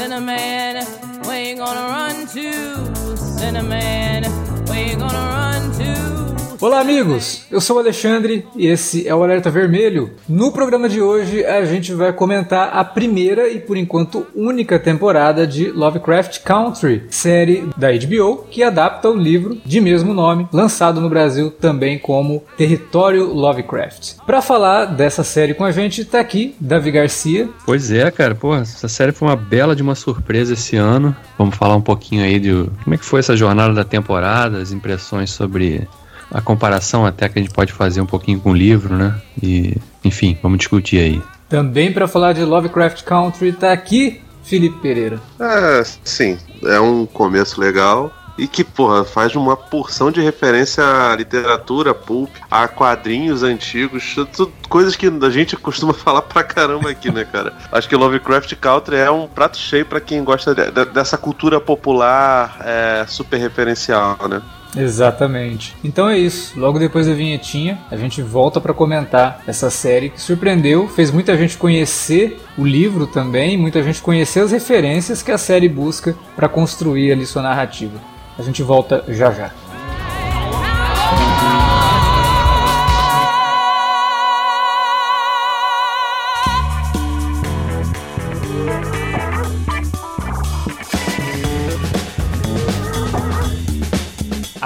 Cinnamon, where you gonna run to? Cinnamon, where you gonna run to? Olá, amigos! Eu sou o Alexandre e esse é o Alerta Vermelho. No programa de hoje, a gente vai comentar a primeira e, por enquanto, única temporada de Lovecraft Country, série da HBO que adapta o livro de mesmo nome, lançado no Brasil também como Território Lovecraft. Para falar dessa série com a gente, tá aqui Davi Garcia. Pois é, cara, pô, essa série foi uma bela de uma surpresa esse ano. Vamos falar um pouquinho aí de como é que foi essa jornada da temporada, as impressões sobre a comparação até que a gente pode fazer um pouquinho com o livro, né? E, enfim, vamos discutir aí. Também para falar de Lovecraft Country tá aqui Felipe Pereira. É, sim, é um começo legal. E que, porra, faz uma porção de referência à literatura, pulp, a quadrinhos antigos, tudo, coisas que a gente costuma falar pra caramba aqui, né, cara? Acho que Lovecraft Country é um prato cheio para quem gosta de, de, dessa cultura popular é, super referencial, né? Exatamente. Então é isso. Logo depois da vinhetinha, a gente volta para comentar essa série que surpreendeu, fez muita gente conhecer o livro também, muita gente conhecer as referências que a série busca para construir ali sua narrativa. A gente volta já já.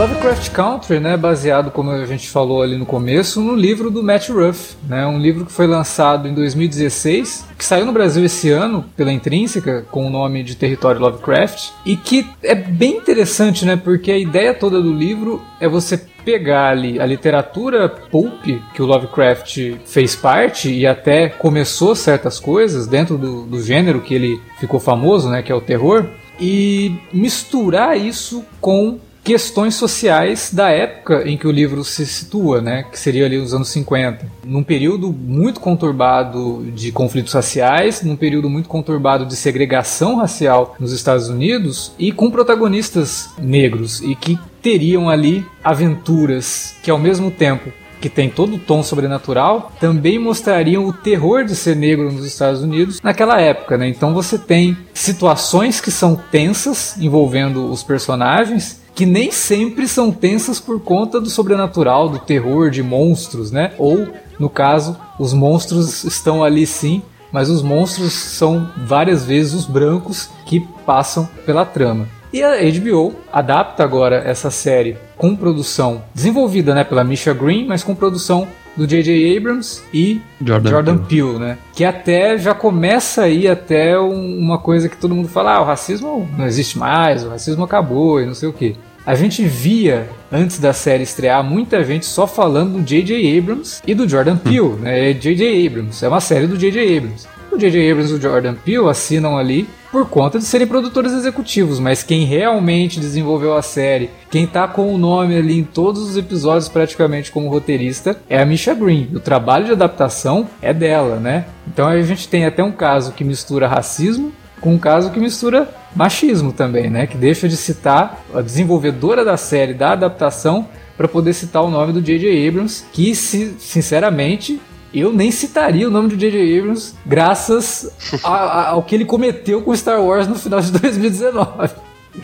Lovecraft Country, né, baseado, como a gente falou ali no começo, no livro do Matt Ruff, né, um livro que foi lançado em 2016, que saiu no Brasil esse ano pela Intrínseca com o nome de Território Lovecraft e que é bem interessante, né, porque a ideia toda do livro é você pegar ali a literatura pulp que o Lovecraft fez parte e até começou certas coisas dentro do, do gênero que ele ficou famoso, né, que é o terror, e misturar isso com questões sociais da época em que o livro se situa, né, que seria ali os anos 50, num período muito conturbado de conflitos raciais, num período muito conturbado de segregação racial nos Estados Unidos e com protagonistas negros e que teriam ali aventuras que ao mesmo tempo que tem todo o tom sobrenatural, também mostrariam o terror de ser negro nos Estados Unidos naquela época, né? Então você tem situações que são tensas envolvendo os personagens que nem sempre são tensas por conta do sobrenatural, do terror de monstros, né? Ou, no caso, os monstros estão ali sim, mas os monstros são várias vezes os brancos que passam pela trama. E a HBO adapta agora essa série com produção desenvolvida né, pela Misha Green, mas com produção do J.J. Abrams e Jordan, Jordan Peele. Peele, né? Que até já começa aí até uma coisa que todo mundo fala, ah, o racismo não existe mais, o racismo acabou e não sei o que. A gente via, antes da série estrear, muita gente só falando do J.J. Abrams e do Jordan Peele, né? J.J. Abrams, é uma série do J.J. Abrams. O J.J. Abrams e o Jordan Peele assinam ali por conta de serem produtores executivos, mas quem realmente desenvolveu a série, quem tá com o nome ali em todos os episódios praticamente como roteirista, é a Misha Green. O trabalho de adaptação é dela, né? Então a gente tem até um caso que mistura racismo com um caso que mistura machismo também, né? Que deixa de citar a desenvolvedora da série, da adaptação, para poder citar o nome do J.J. Abrams, que, sinceramente, eu nem citaria o nome do J.J. Abrams graças a, a, ao que ele cometeu com Star Wars no final de 2019.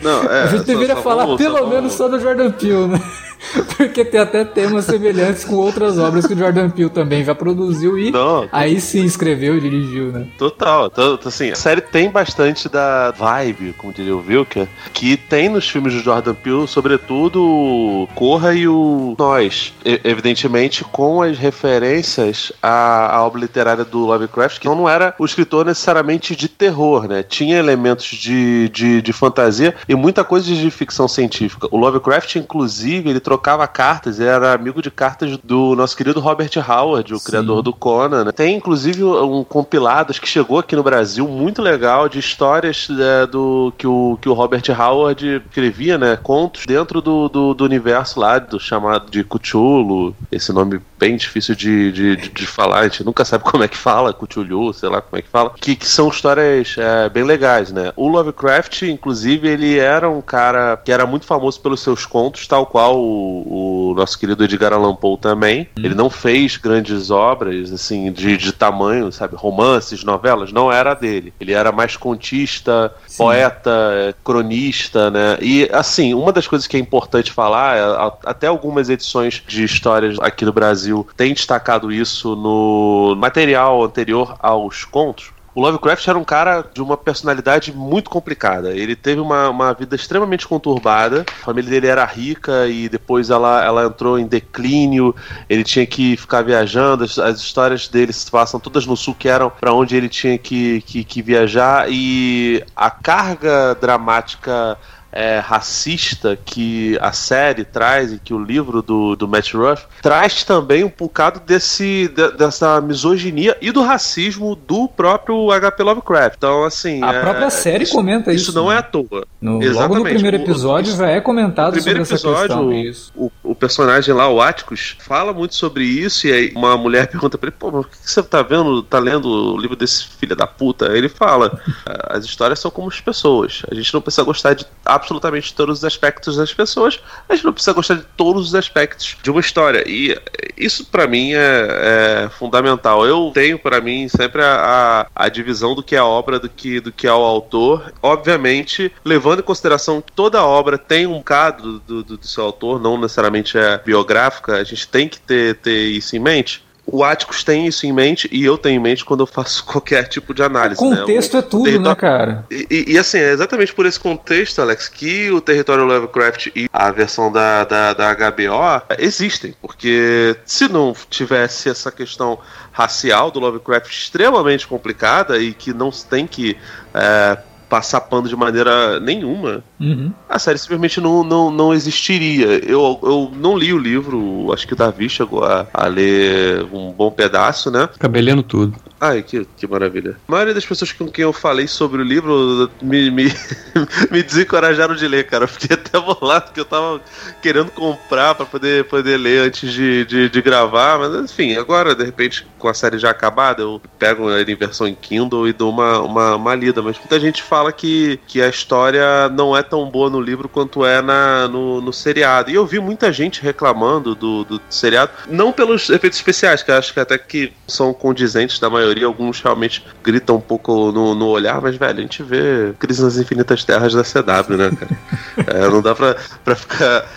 Não, é, a gente deveria só, só falar vamos, pelo só menos vamos- só do Jordan Peele, né? Porque tem até temas semelhantes com outras obras que o Jordan Peele também já produziu e Não, aí sim escreveu e dirigiu, né? Total, tanto assim, a série tem bastante da vibe, como diria o Wilker, que tem nos filmes do Jordan Peele, sobretudo o Corra e o Nós. E- evidentemente, com as referências à, à obra literária do Lovecraft, que não era o escritor necessariamente de terror, né? Tinha elementos de, de, de fantasia e muita coisa de ficção científica. O Lovecraft, inclusive, ele trocava cartas, era amigo de cartas do nosso querido Robert Howard, o Sim. criador do Conan. né? Tem inclusive um compilado que chegou aqui no Brasil muito legal de histórias é, do que o, que o Robert Howard escrevia, né? Contos dentro do, do, do universo lá do chamado de Cthulhu. Esse nome bem difícil de, de, de, de falar, a gente nunca sabe como é que fala, Cthulhu, sei lá como é que fala. Que, que são histórias é, bem legais, né? O Lovecraft, inclusive, ele era um cara que era muito famoso pelos seus contos, tal qual o, o nosso querido Edgar Allan Poe também. Ele não fez grandes obras, assim, de, de tamanho, sabe? Romances, novelas, não era dele. Ele era mais contista, Sim. poeta, é, cronista, né? E, assim, uma das coisas que é importante falar, é, até algumas edições de histórias aqui no Brasil têm destacado isso no material anterior aos contos. O Lovecraft era um cara de uma personalidade muito complicada. Ele teve uma, uma vida extremamente conturbada. A família dele era rica e depois ela, ela entrou em declínio. Ele tinha que ficar viajando. As, as histórias dele se passam todas no sul, que eram para onde ele tinha que, que, que viajar. E a carga dramática é, racista que a série traz e que o livro do, do Matt Ruff traz também um bocado desse, de- dessa misoginia e do racismo do próprio H.P. Lovecraft. Então, assim. A é, própria série isso, comenta isso. Isso não né? é à toa. No- logo no Exatamente. primeiro O- episódio isso- já é comentado No primeiro sobre essa episódio, questão. o, Isso. o, o personagem lá, o Atticus, fala muito sobre isso, e aí uma mulher pergunta pra ele, pô, mas o que você tá vendo, tá lendo o livro desse filho da puta? Ele fala, "Ah, as histórias são como as pessoas. A gente não precisa gostar de absolutamente todos os aspectos das pessoas, a gente não precisa gostar de todos os aspectos de uma história. E isso pra mim é, é fundamental. Eu tenho pra mim sempre a, a, a divisão do que é a obra do que, do que é o autor. Obviamente, levando em consideração que toda obra tem um bocado do, do, do seu autor, não necessariamente é biográfica, a gente tem que ter, ter isso em mente. O Atticus tem isso em mente e eu tenho em mente quando eu faço qualquer tipo de O análise. né? contexto O é tudo, território- né, cara? e, e- e, assim, é exatamente por esse contexto, Alex, que o território Lovecraft e a versão da, da, da HBO existem. Porque se não tivesse essa questão racial do Lovecraft extremamente complicada e que não se tem que é, passar pano de maneira nenhuma, Uhum. a série simplesmente não, não, não existiria. Eu, eu não li o livro, acho que o Davi chegou a, a ler um bom pedaço, né? Acabei lendo tudo. Ai, que, que maravilha. A maioria das pessoas com quem eu falei sobre o livro me, me, me desencorajaram de ler, cara. Eu fiquei até bolado porque eu tava querendo comprar pra poder, poder ler antes de, de, de gravar. Mas enfim, agora, de repente, com a série já acabada, eu pego ele em versão em Kindle e dou uma, uma, uma lida. Mas muita gente fala que, que a história não é tão boa no livro quanto é na, no, no seriado. E eu vi muita gente reclamando do, do seriado, não pelos efeitos especiais, que eu acho que até que são condizentes da maioria, alguns realmente gritam um pouco no, no olhar, mas, velho, a gente vê Crise nas Infinitas Terras da CW, né, cara? É, não dá pra, pra ficar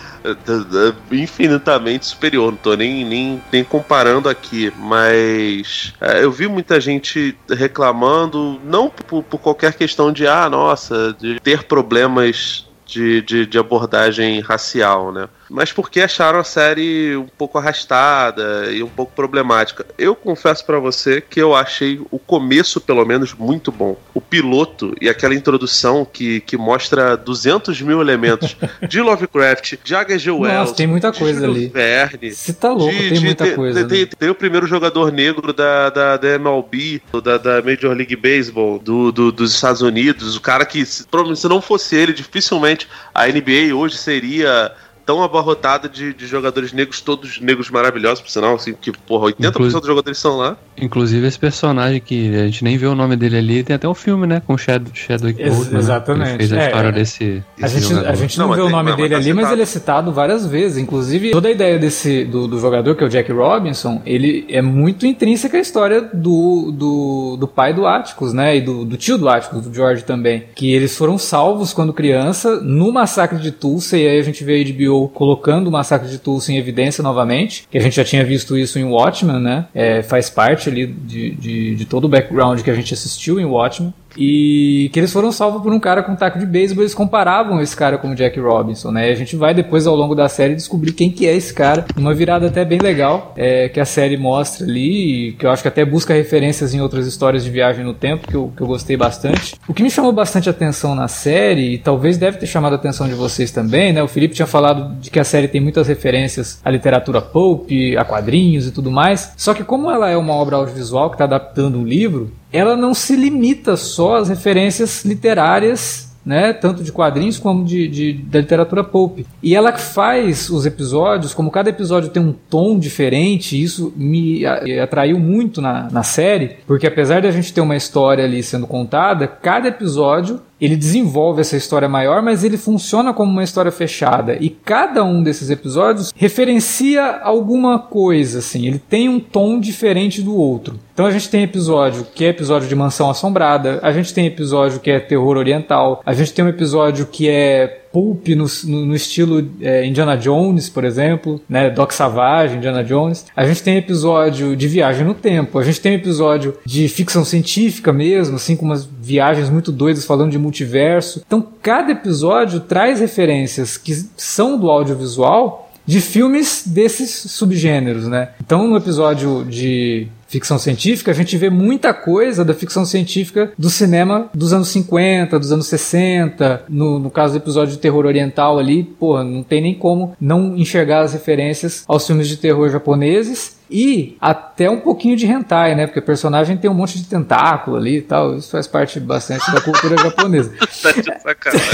infinitamente superior, não tô nem, nem, nem comparando aqui, mas é, eu vi muita gente reclamando, não por, por qualquer questão de, ah, nossa, de ter problemas de, de, de abordagem racial, né? Mas porque acharam a série um pouco arrastada e um pouco problemática. Eu confesso pra você que eu achei o começo, pelo menos, muito bom. O piloto e aquela introdução que, que mostra 200 mil elementos de Lovecraft, de H.G. Wells, Nossa, tem muita de coisa ali. Verne, Você tá louco, de- tem de- muita tem- coisa. Tem, né? tem o primeiro jogador negro da, da, da MLB, da, da Major League Baseball, do, do- dos Estados Unidos. O cara que, se não fosse ele, dificilmente a NBA hoje seria tão abarrotada de, de jogadores negros, todos negros maravilhosos, por sinal, assim, que, porra, 80% Inclusive- dos jogadores são lá. Inclusive esse personagem que a gente nem vê o nome dele ali, tem até um filme, né? Com o Chad, Chadwick Ex- Boseman, né? exatamente. Ele fez a É, história é. desse, A desse gente, jogador. a gente não, Não, mas vê o tem- nome mas dele tá ali, mas citado. ele é citado várias vezes. Inclusive, toda a ideia desse do, do jogador, que é o Jack Robinson, ele é muito intrínseca à história do, do, do pai do Atticus, né? E do, do tio do Atticus, do George também. Que eles foram salvos quando criança no massacre de Tulsa, e aí a gente vê a HBO colocando o massacre de Tulsa em evidência novamente, que a gente já tinha visto isso em Watchmen, né? É, faz parte ali de, de, de todo o background que a gente assistiu em Watchmen. E que eles foram salvos por um cara com taco de beisebol, eles comparavam esse cara com o Jack Robinson, né? E a gente vai depois ao longo da série descobrir quem que é esse cara. Uma virada até bem legal, é, que a série mostra ali, que eu acho que até busca referências em outras histórias de viagem no tempo, que eu, que eu gostei bastante. O que me chamou bastante atenção na série, e talvez deve ter chamado a atenção de vocês também, né? O Felipe tinha falado de que a série tem muitas referências à literatura pulp, a quadrinhos e tudo mais. Só que como ela é uma obra audiovisual que está adaptando um livro, ela não se limita só às referências literárias, né, tanto de quadrinhos como de, de- da literatura pulp. E ela faz os episódios, como cada episódio tem um tom diferente, isso me atraiu muito na, na série, porque apesar de a gente ter uma história ali sendo contada, cada episódio ele desenvolve essa história maior, mas ele funciona como uma história fechada. E cada um desses episódios referencia alguma coisa, assim. Ele tem um tom diferente do outro. Então a gente tem episódio que é episódio de Mansão Assombrada, a gente tem episódio que é terror oriental, a gente tem um episódio que é pulp no, no- no estilo é, Indiana Jones, por exemplo, né, Doc Savage, Indiana Jones. A gente tem episódio de viagem no tempo, a gente tem episódio de ficção científica mesmo, assim, com umas viagens muito doidas falando de multiverso. Então, cada episódio traz referências que são do audiovisual de filmes desses subgêneros, né? Então, no episódio de ficção científica, a gente vê muita coisa da ficção científica do cinema dos anos 50, dos anos 60. No, no caso do episódio de terror oriental ali, porra, não tem nem como não enxergar as referências aos filmes de terror japoneses. E até um pouquinho de hentai, né? Porque o personagem tem um monte de tentáculo ali e tal. Isso faz parte bastante da cultura japonesa. Tá de sacanagem.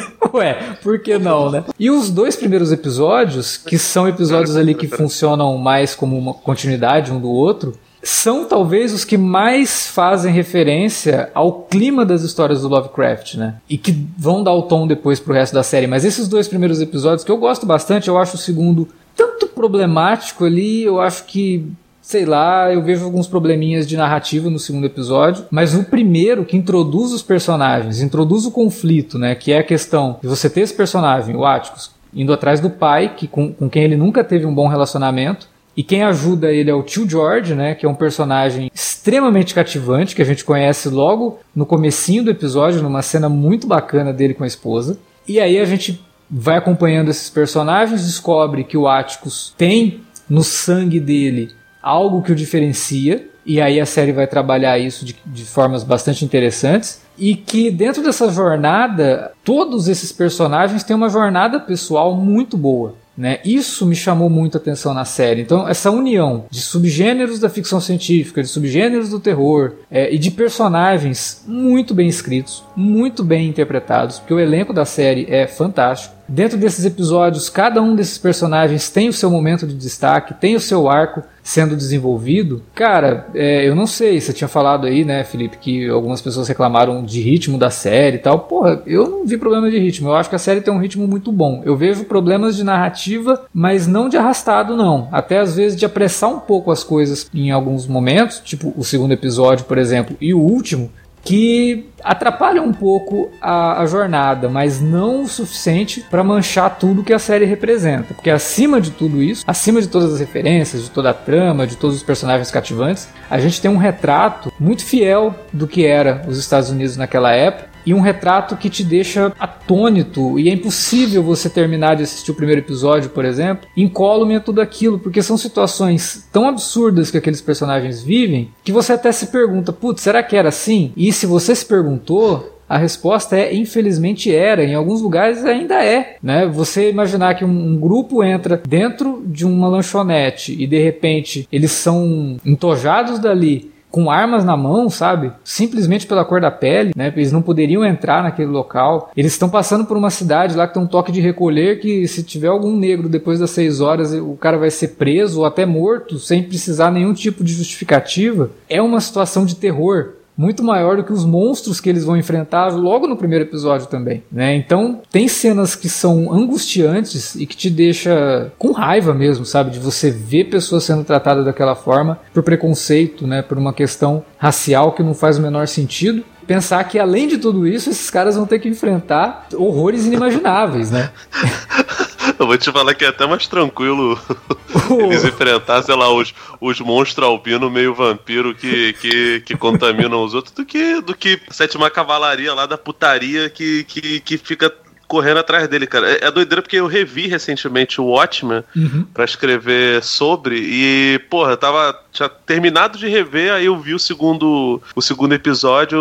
Ué, por que não, né? E os dois primeiros episódios, que são episódios ali que funcionam mais como uma continuidade um do outro, são talvez os que mais fazem referência ao clima das histórias do Lovecraft, né? E que vão dar o tom depois pro resto da série. Mas esses dois primeiros episódios, que eu gosto bastante, eu acho o segundo tanto problemático ali, eu acho que sei lá, eu vejo alguns probleminhas de narrativa no segundo episódio, mas o primeiro que introduz os personagens, introduz o conflito, né, que é a questão de você ter esse personagem, o Atticus, indo atrás do pai, que com, com quem ele nunca teve um bom relacionamento, e quem ajuda ele é o tio George, né, que é um personagem extremamente cativante, que a gente conhece logo no comecinho do episódio, numa cena muito bacana dele com a esposa. E aí a gente vai acompanhando esses personagens, descobre que o Atticus tem no sangue dele algo que o diferencia, e aí a série vai trabalhar isso de, de formas bastante interessantes. E que dentro dessa jornada, todos esses personagens têm uma jornada pessoal muito boa. Né? Isso me chamou muito a atenção na série. Então, essa união de subgêneros da ficção científica, de subgêneros do terror é, e de personagens muito bem escritos, muito bem interpretados, porque o elenco da série é fantástico. Dentro desses episódios, cada um desses personagens tem o seu momento de destaque, tem o seu arco sendo desenvolvido. Cara, é, eu não sei, você tinha falado aí, né, Felipe, que algumas pessoas reclamaram de ritmo da série e tal. Porra, eu não vi problema de ritmo. Eu acho que a série tem um ritmo muito bom. Eu vejo problemas de narrativa, mas não de arrastado, não. Até às vezes de apressar um pouco as coisas em alguns momentos, tipo o segundo episódio, por exemplo, e o último, que atrapalha um pouco a, a jornada, mas não o suficiente para manchar tudo que a série representa. Porque acima de tudo isso, acima de todas as referências, de toda a trama, de todos os personagens cativantes, a gente tem um retrato muito fiel do que era os Estados Unidos naquela época e um retrato que te deixa atônito e é impossível você terminar de assistir o primeiro episódio, por exemplo, incólume a tudo aquilo, porque são situações tão absurdas que aqueles personagens vivem que você até se pergunta, putz, será que era assim? E se você se perguntou, a resposta é infelizmente era, em alguns lugares ainda é, né? Você imaginar que um, grupo entra dentro de uma lanchonete e de repente eles são entojados dali com armas na mão, sabe? Simplesmente pela cor da pele, né? Eles não poderiam entrar naquele local. Eles estão passando por uma cidade lá que tem um toque de recolher que se tiver algum negro depois das seis horas, o cara vai ser preso ou até morto sem precisar nenhum tipo de justificativa. É uma situação de terror muito maior do que os monstros que eles vão enfrentar logo no primeiro episódio também, né? Então tem cenas que são angustiantes e que te deixa com raiva mesmo, sabe, de você ver pessoas sendo tratadas daquela forma por preconceito, né, por uma questão racial que não faz o menor sentido. Pensar que além de tudo isso, esses caras vão ter que enfrentar horrores inimagináveis, né? Eu vou te falar que é até mais tranquilo eles enfrentar, sei lá, os, os monstros albino meio vampiro que, que, que contaminam os outros do que, do que sétima cavalaria lá da putaria que, que, que fica correndo atrás dele, cara. É, é doideira porque eu revi recentemente o Watchmen uhum. para escrever sobre e, porra, eu tava tinha terminado de rever, aí eu vi o segundo o segundo episódio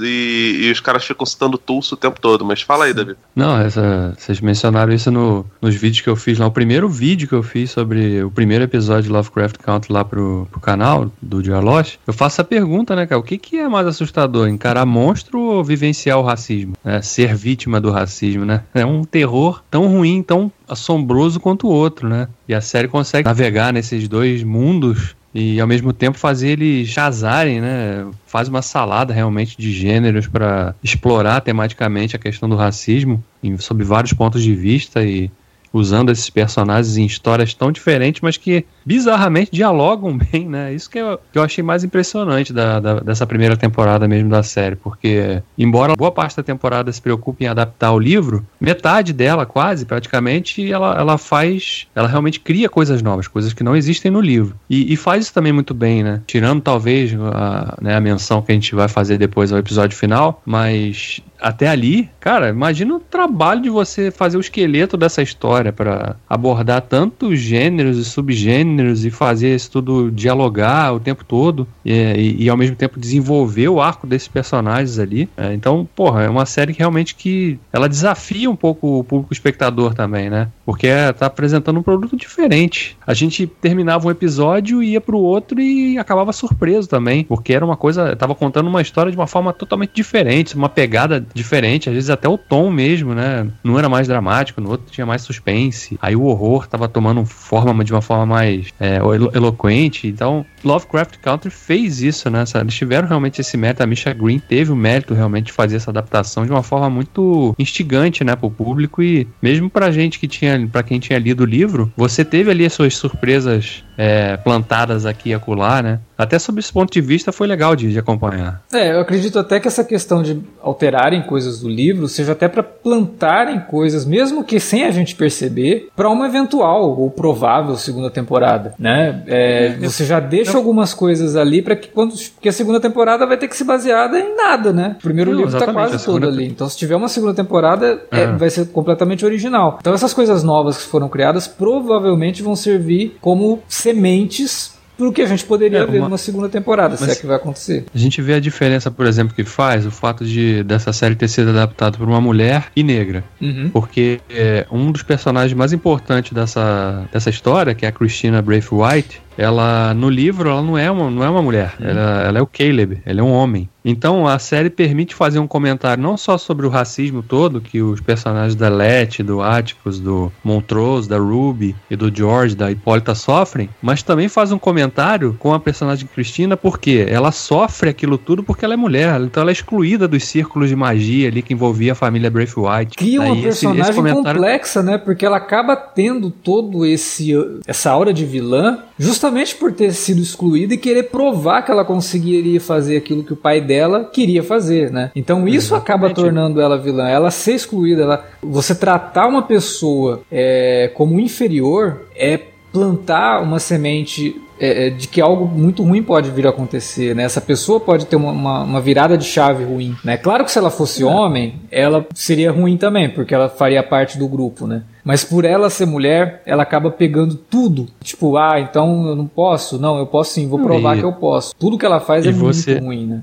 e, e os caras ficam citando Tulso o tempo todo. Mas fala aí, David. Não, essa, vocês mencionaram isso no, nos vídeos que eu fiz lá. O primeiro vídeo que eu fiz sobre o primeiro episódio de Lovecraft Country lá pro, pro canal do Dialosh, eu faço a pergunta, né, cara? O que, que é mais assustador? Encarar monstro ou vivenciar o racismo? É, ser vítima do racismo, né? É um terror tão ruim, tão assombroso quanto o outro, né? E a série consegue navegar nesses dois mundos e ao mesmo tempo fazer eles chazarem, né? Faz uma salada realmente de gêneros para explorar tematicamente a questão do racismo sob vários pontos de vista e usando esses personagens em histórias tão diferentes, mas que bizarramente dialogam bem, né? Isso que eu, que eu achei mais impressionante da, da, dessa primeira temporada mesmo da série, porque embora boa parte da temporada se preocupe em adaptar o livro, metade dela, quase, praticamente, ela, ela faz, ela realmente cria coisas novas, coisas que não existem no livro. E, e faz isso também muito bem, né? Tirando talvez a, né, a menção que a gente vai fazer depois ao episódio final, mas até ali, cara, imagina o trabalho de você fazer o esqueleto dessa história para abordar tantos gêneros e subgêneros e fazer isso tudo dialogar o tempo todo e, e, e ao mesmo tempo desenvolver o arco desses personagens ali. É, então, porra, é uma série que realmente que ela desafia um pouco o público espectador também, né? Porque é, tá apresentando um produto diferente. A gente terminava um episódio e ia pro outro e acabava surpreso também, porque era uma coisa, tava contando uma história de uma forma totalmente diferente, uma pegada diferente, às vezes até o tom mesmo, né? Não era mais dramático, no outro tinha mais suspense. Aí o horror tava tomando forma de uma forma mais é, eloquente. Então, Lovecraft Country fez isso, né? Eles tiveram realmente esse mérito. A Misha Green teve o mérito realmente de fazer essa adaptação de uma forma muito instigante, né, pro público e mesmo pra gente que tinha, para quem tinha lido o livro, você teve ali as suas surpresas é, plantadas aqui e acolá, né? Até sob esse ponto de vista foi legal de, de, acompanhar. É, eu acredito até que essa questão de alterarem coisas do livro seja até para plantarem coisas, mesmo que sem a gente perceber, para uma eventual ou provável segunda temporada, né? É, é você já deixa algumas coisas ali para que quando que a segunda temporada vai ter que ser baseada em nada, né? O primeiro Não, livro tá quase todo ali, então se tiver uma segunda temporada é, vai ser completamente original. Então essas coisas novas que foram criadas provavelmente vão servir como sementes pro que a gente poderia é, ver numa segunda temporada, se é que vai acontecer. A gente vê a diferença, por exemplo, que faz o fato de dessa série ter sido adaptada por uma mulher e negra. Uhum. Porque é, um dos personagens mais importantes dessa, dessa história, que é a Christina Braithwaite, ela no livro ela não é uma, não é uma mulher, uhum. ela, ela é o Caleb, ele é um homem. Então a série permite fazer um comentário não só sobre o racismo todo que os personagens da Letty, do Atticus, do Montrose, da Ruby e do George, da Hipólita sofrem, mas também faz um comentário com a personagem Cristina porque ela sofre aquilo tudo porque ela é mulher, então ela é excluída dos círculos de magia ali que envolvia a família Braithwaite. Cria uma Aí personagem esse, esse comentário... complexa, né? Porque ela acaba tendo todo esse essa aura de vilã justamente por ter sido excluída e querer provar que ela conseguiria fazer aquilo que o pai dela queria fazer, né? Então isso Exatamente. acaba tornando ela vilã. Ela ser excluída, ela, você tratar uma pessoa é, como inferior é plantar uma semente é, é, de que algo muito ruim pode vir a acontecer, né? Essa pessoa pode ter uma, uma, uma virada de chave ruim, né? Claro que se ela fosse homem, ela seria ruim também, porque ela faria parte do grupo, né? Mas por ela ser mulher, ela acaba pegando tudo. Tipo, ah, então eu não posso? Não, eu posso sim, vou provar e... que eu posso. Tudo que ela faz e é você... muito ruim, né?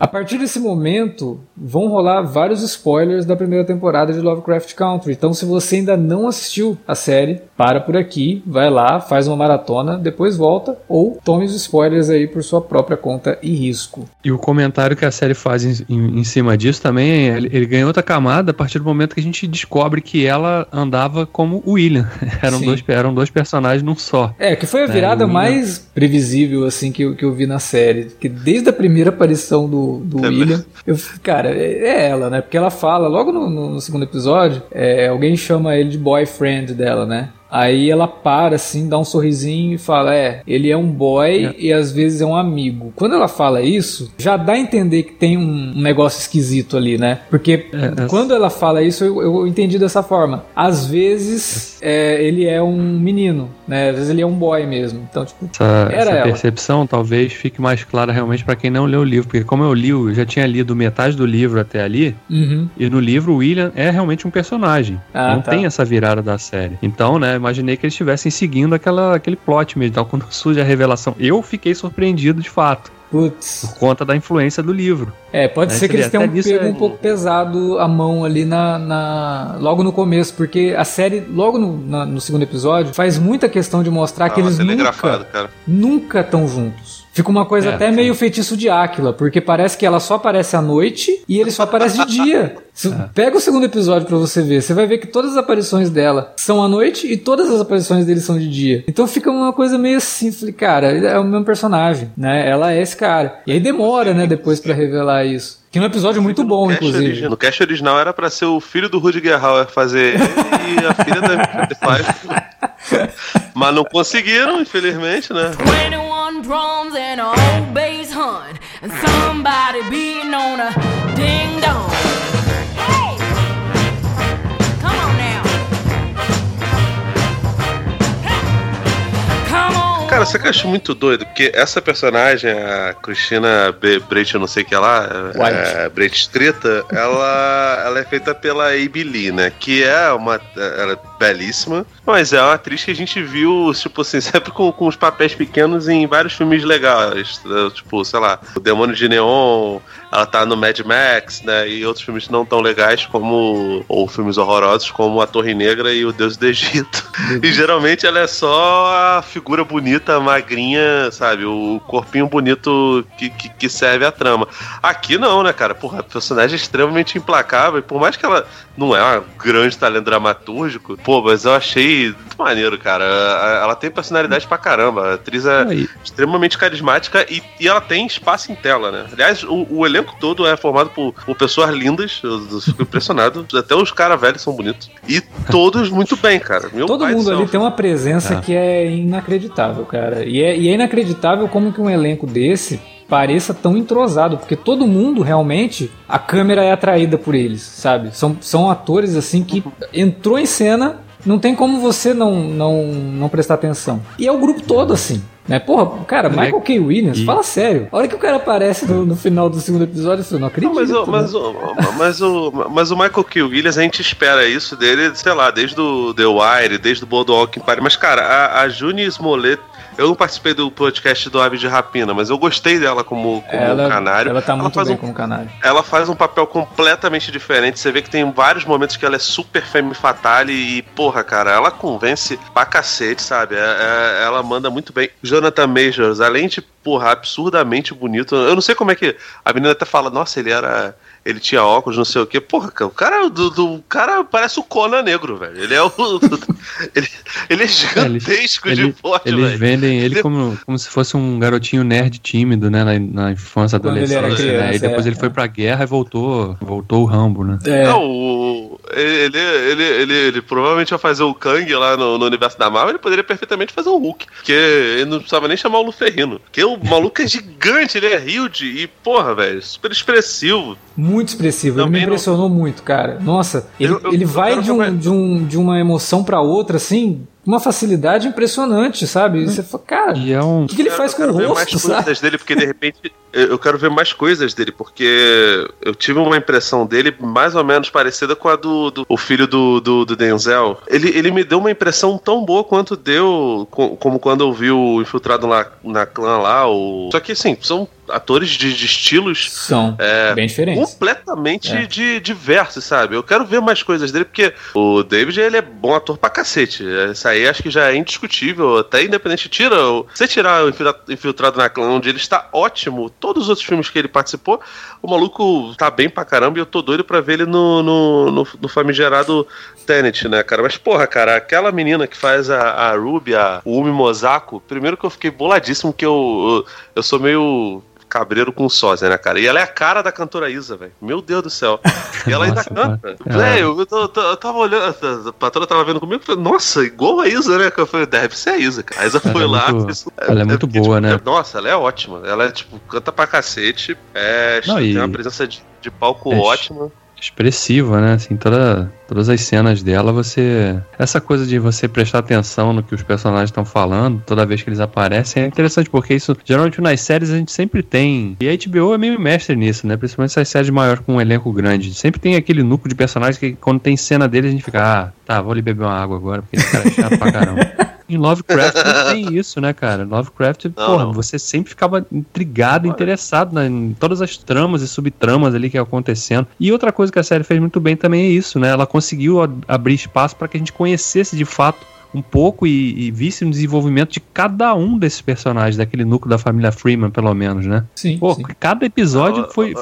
A partir desse momento, vão rolar vários spoilers da primeira temporada de Lovecraft Country. Então, se você ainda não assistiu a série, para por aqui, vai lá, faz uma maratona, depois volta ou tome os spoilers aí por sua própria conta e risco. E o comentário que a série faz em, em, em cima disso também, ele, ele ganha outra camada a partir do momento que a gente descobre que ela andava como o William. eram, dois, eram dois personagens num só. É, que foi a né, virada mais previsível assim que eu, que eu vi na série. Que desde a primeira aparição do, do é William, eu, cara, é, é, ela, né? Porque ela fala, logo no, no, no segundo episódio, é, alguém chama ele de boyfriend dela, né? Aí ela para assim, dá um sorrisinho e fala: É, ele é um boy é. e às vezes é um amigo. Quando ela fala isso, já dá a entender que tem um negócio esquisito ali, né? Porque é, é. quando ela fala isso, eu, eu, entendi dessa forma. Às vezes é, ele é um menino, né? Às vezes ele é um boy mesmo. Então, tipo, essa, era essa percepção talvez fique mais clara realmente para quem não leu o livro. Porque como eu li, eu já tinha lido metade do livro até ali, uhum. e no livro o William é realmente um personagem. Ah, não tá. tem essa virada da série. Então, né? Imaginei que eles estivessem seguindo aquela, aquele plot mesmo. Então, quando surge a revelação, eu fiquei surpreendido de fato. Putz. Por conta da influência do livro. É, pode né? ser que eles tenham pego é... um pouco pesado a mão ali na, na, logo no começo, porque a série, logo no, na, no segundo episódio, faz muita questão de mostrar ah, que eles nunca, nunca estão juntos. Fica uma coisa é, até meio feitiço de Áquila, porque parece que ela só aparece à noite e ele só aparece de dia. É. Pega o segundo episódio para você ver, você vai ver que todas as aparições dela são à noite e todas as aparições dele são de dia. Então fica uma coisa meio assim, falei, cara, é o mesmo personagem, né? Ela é esse cara. E aí demora, né, depois para revelar isso. Que é um episódio muito bom, no inclusive. Original, no cast original era para ser o filho do Rudiger Hauer fazer e a filha da Mas não conseguiram, infelizmente, né? 21 drums and a old bass hunt and somebody beating on a ding Cara, você que acha muito doido, porque essa personagem, a Cristina Breit, eu não sei o que lá, é, Breit Estrita, ela, ela é feita pela Abe Lee, né? Que é uma. Ela é belíssima, mas é uma atriz que a gente viu, tipo assim, sempre com, com os papéis pequenos em vários filmes legais. Né? Tipo, sei lá, O Demônio de Neon, ela tá no Mad Max, né? E outros filmes não tão legais como. ou filmes horrorosos como A Torre Negra e O Deus do Egito. e geralmente ela é só a figura bonita, magrinha, sabe? O corpinho bonito que, que, que serve a trama. Aqui não, né, cara? Porra, a personagem é extremamente implacável. E por mais que ela não é um grande talento dramatúrgico, pô, mas eu achei muito maneiro, cara. Ela tem personalidade pra caramba. A atriz é Aí. extremamente carismática e, e ela tem espaço em tela, né? Aliás, o, o elenco todo é formado por, por pessoas lindas. Eu, eu fico impressionado. Até os caras velhos são bonitos. E todos muito bem, cara. Meu Todo mundo ali tem uma presença é. que é inacreditável, cara. E é, e é inacreditável como que um elenco desse pareça tão entrosado, porque todo mundo realmente a câmera é atraída por eles, sabe? São, são atores assim que entrou em cena, não tem como você não, não, não prestar atenção. E é o grupo todo assim. Né? Porra, cara, é Michael K. Williams, e... fala sério. A hora que o cara aparece no, no final do segundo episódio, eu não acredito. Não, mas, o, mas, o, mas, o, mas o Michael K. Williams, a gente espera isso dele, sei lá, desde o The Wire, desde o Boardwalk Empire. Mas, cara, a, a Juni Smollett eu não participei do podcast do Ave de Rapina, mas eu gostei dela como, como ela, canário. Ela tá muito ela bem um, como canário. Ela faz um papel completamente diferente. Você vê que tem vários momentos que ela é super femme fatale e, porra, cara, ela convence pra cacete, sabe? É, é, ela manda muito bem. Jonathan Majors, além de, porra, absurdamente bonito. Eu não sei como é que a menina até fala, nossa, ele era ele tinha óculos, não sei o que. Porra, o cara, do, do cara parece o Conan negro, velho. Ele é o. ele, ele é gigantesco ele, de forte, Eles véio. vendem ele, ele, Como, como se fosse um garotinho nerd tímido, né? Na, na infância, adolescência. né? E depois é, ele foi pra guerra e voltou. Voltou o Rambo, né? É. Não, o, ele, ele, ele, ele, provavelmente vai fazer o Kang lá no, no, universo da Marvel, ele poderia perfeitamente fazer o Hulk. Porque ele não precisava nem chamar o Luferrino. Porque o maluco é gigante, ele é huge e, porra, velho, super expressivo. Muito expressivo, Também ele me impressionou não... muito, cara. Nossa, ele, eu, eu, ele vai de, um, de, um, de uma emoção para outra, assim, uma facilidade impressionante, sabe? Você fala, cara, é um... o que, que ele faz com o rosto, mais sabe? dele, porque de repente eu, quero ver mais coisas dele, porque eu tive uma impressão dele mais ou menos parecida com a do, do o filho do, do, do, Denzel. Ele, ele me deu uma impressão tão boa quanto deu, com, como quando eu vi o Infiltrado na, na clã lá. O... Só que, assim, são atores de, de estilos são é, bem diferentes. Completamente é. de, diversos, sabe? Eu quero ver mais coisas dele, porque o David ele é bom ator pra cacete. Isso aí acho que já é indiscutível, até independente. Tira, você tirar o Infiltrado na Clã, onde ele está ótimo, todos os outros filmes que ele participou, o maluco tá bem pra caramba e eu tô doido pra ver ele no, no, no, no famigerado Tenet, né, cara? Mas, porra, cara, aquela menina que faz a, a Ruby, a, Umi Mosako, primeiro que eu fiquei boladíssimo, que eu, eu, eu sou meio cabreiro com sósia, né, cara? E ela é a cara da cantora Isa, velho. Meu Deus do céu. E ela ainda canta. Velho, eu, eu, eu, tava olhando, a patroa tava vendo comigo e falei, nossa, igual a Isa, né? Eu falei, deve ser a Isa, cara. A Isa foi ela é lá. É muito, fez, ela é, é muito porque, boa, tipo, né? Nossa, ela é ótima. Ela é, tipo, canta pra cacete. É, Não, tem e... uma presença de, de palco é, ótima expressiva, né? Assim, toda, todas as cenas dela, você. Essa coisa de você prestar atenção no que os personagens estão falando toda vez que eles aparecem é interessante, porque isso, geralmente nas séries a gente sempre tem. E a HBO é meio mestre nisso, né? Principalmente essas séries maiores com um elenco grande. Sempre tem aquele núcleo de personagens que quando tem cena dele a gente fica, ah, tá, vou ali beber uma água agora, porque esse cara é chato pra caramba. Em Lovecraft não tem isso, né, cara? Lovecraft, não, porra, não. você sempre ficava intrigado, Olha. interessado né, em todas as tramas e subtramas ali que iam acontecendo. E outra coisa que a série fez muito bem também é isso, né? Ela conseguiu abrir espaço para que a gente conhecesse de fato um pouco e, e visse o desenvolvimento de cada um desses personagens, daquele núcleo da família Freeman, pelo menos, né? Sim. Pô, sim. cada episódio foi,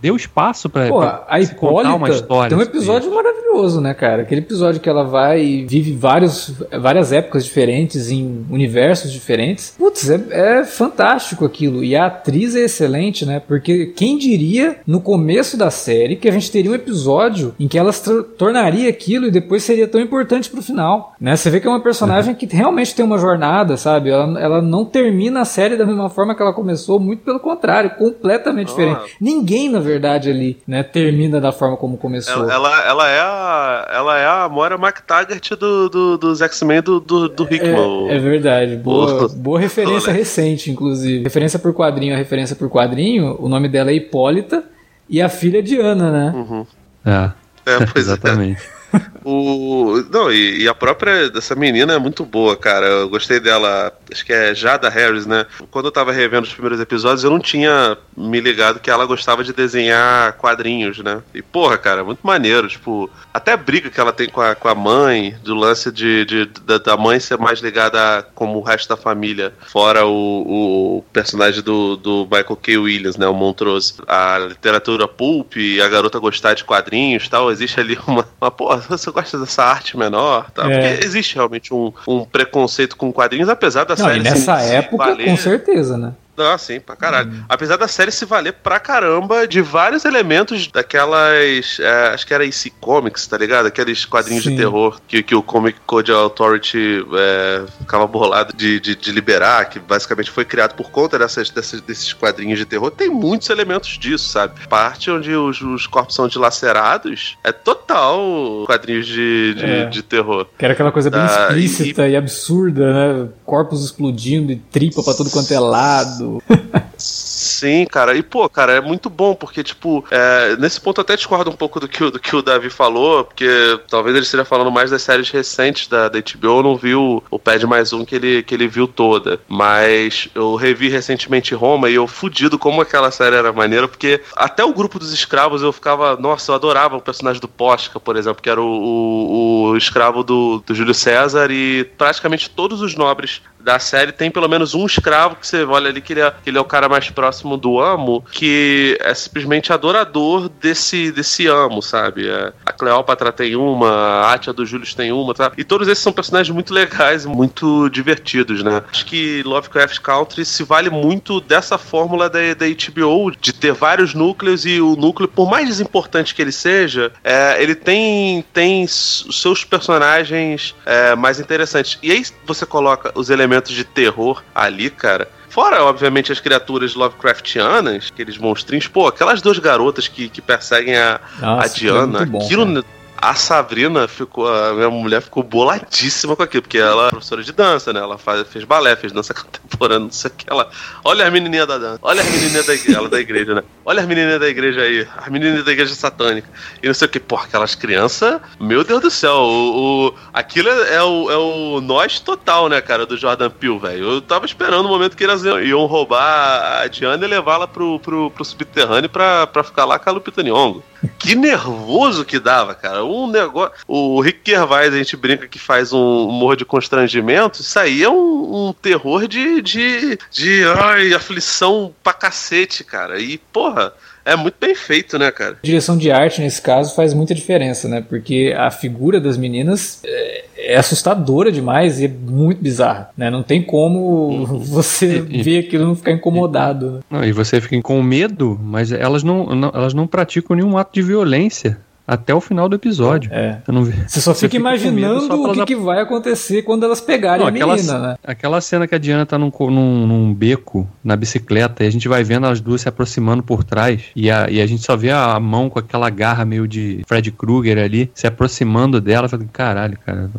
deu espaço pra, Pô, pra a Hipólita contar uma história. Tem um episódio assim. maravilhoso, né, cara? Aquele episódio que ela vai e vive vários, várias épocas diferentes em universos diferentes. Putz, é, é, fantástico aquilo. E a atriz é excelente, né? Porque quem diria no começo da série que a gente teria um episódio em que ela se tornaria aquilo e depois seria tão importante pro final, né? Você vê que é uma personagem uhum. que realmente tem uma jornada, sabe? Ela, ela não termina a série da mesma forma que ela começou, muito pelo contrário, completamente oh. diferente. Ninguém na verdade, ali, né? Termina da forma como começou. Ela, ela, ela é a. Ela é a Moira McTaggart do, do, dos X-Men do, do, do Hickman. É, é verdade. Boa, boa referência recente, inclusive. Referência por quadrinho, a referência por quadrinho, o nome dela é Hipólita e a filha de Ana, né? Uhum. É. É, pois é. Exatamente. É. O, não, e, e, a própria dessa menina é muito boa, cara. Eu gostei dela, acho que é Jada Harris, né? Quando eu tava revendo os primeiros episódios, eu não tinha me ligado que ela gostava de desenhar quadrinhos, né? E porra, cara, muito maneiro. Tipo, até a briga que ela tem com a, com a mãe, do lance de, de da, da, mãe ser mais ligada a, como o resto da família, fora o, o personagem do, do Michael K. Williams, né? O Montrose. A literatura pulp, a garota gostar de quadrinhos tal. Existe ali uma, uma porra você gosta dessa arte menor, tá? É. Porque existe realmente um, um preconceito com quadrinhos, apesar da Não, série. E nessa época, valer... com certeza, né? Ah, sim, pra caralho. Hum. Apesar da série se valer pra caramba de vários elementos daquelas. É, acho que era IC Comics, tá ligado? Aqueles quadrinhos sim. de terror que, que o Comic Code Authority é, ficava bolado de, de, de, liberar, que basicamente foi criado por conta dessas, dessas, desses quadrinhos de terror. Tem muitos elementos disso, sabe? Parte onde os, os corpos são dilacerados é total quadrinhos de, de, é. de terror. Que era aquela coisa bem da, explícita e... e absurda, né? Corpos explodindo e tripa pra todo quanto é lado Sim, cara. E, pô, cara, é muito bom, porque, tipo, é, nesse ponto até discordo um pouco do que, do que o Davi falou, porque talvez ele esteja falando mais das séries recentes da, da HBO, eu não vi o, o Pad Mais Um que ele, que ele viu toda. Mas eu revi recentemente Roma e eu fudido como aquela série era maneira, porque até o grupo dos escravos eu ficava, nossa, eu adorava o personagem do Posca, por exemplo, que era o, o, o escravo do, do Júlio César, e praticamente todos os nobres da série tem pelo menos um escravo que você olha ali que ele é, que ele é o cara mais próximo do amo, que é simplesmente adorador desse, desse amo, sabe? É, a Cleópatra tem uma, a Atia do Júlio tem uma, tá? E todos esses são personagens muito legais, muito divertidos, né? Acho que Lovecraft Country se vale muito dessa fórmula da, da HBO, de ter vários núcleos e o núcleo, por mais desimportante que ele seja, é, ele tem, tem seus personagens é, mais interessantes. E aí você coloca os elementos elementos de terror ali, cara. Fora, obviamente, as criaturas Lovecraftianas, aqueles monstrinhos. Pô, aquelas duas garotas que, que perseguem a, Nossa, a Diana. É bom, aquilo, A Sabrina ficou. A minha mulher ficou boladíssima com aquilo, porque ela é professora de dança, né? Ela faz, fez balé, fez dança contemporânea, não sei o que. Ela, olha as menininhas da dança, olha as menininhas da igreja, ela da igreja, né? Olha as menininhas da igreja aí, as menininhas da igreja satânica. E não sei o que. Pô, aquelas crianças, meu Deus do céu, o, o aquilo é, é, o, é o nós total, né, cara, do Jordan Peele, velho. Eu tava esperando o momento que eles iam roubar a Diana e levá-la pro, pro, pro subterrâneo pra, pra ficar lá com a Lupita Nyong'o. Que nervoso que dava, cara. Um negócio. O Rick Gervais, a gente brinca que faz um humor de constrangimento. Isso aí é um, um terror de, de, de ai, aflição pra cacete, cara. E, porra. É muito bem feito, né, cara? A direção de arte, nesse caso, faz muita diferença, né? Porque a figura das meninas é, é assustadora demais e é muito bizarra, né? Não tem como você e, ver aquilo e não ficar incomodado. Né? Não, e você fica com medo, mas elas não, não, elas não praticam nenhum ato de violência até o final do episódio. É. Você, não vê. você só fica, fica imaginando o que, que, vai acontecer quando elas pegarem não, a aquela, menina, né? Aquela cena que a Diana tá num, num, num, beco na bicicleta e a gente vai vendo as duas se aproximando por trás e a, e a gente só vê a mão com aquela garra meio de Fred Krueger ali se aproximando dela. Falando, caralho, cara,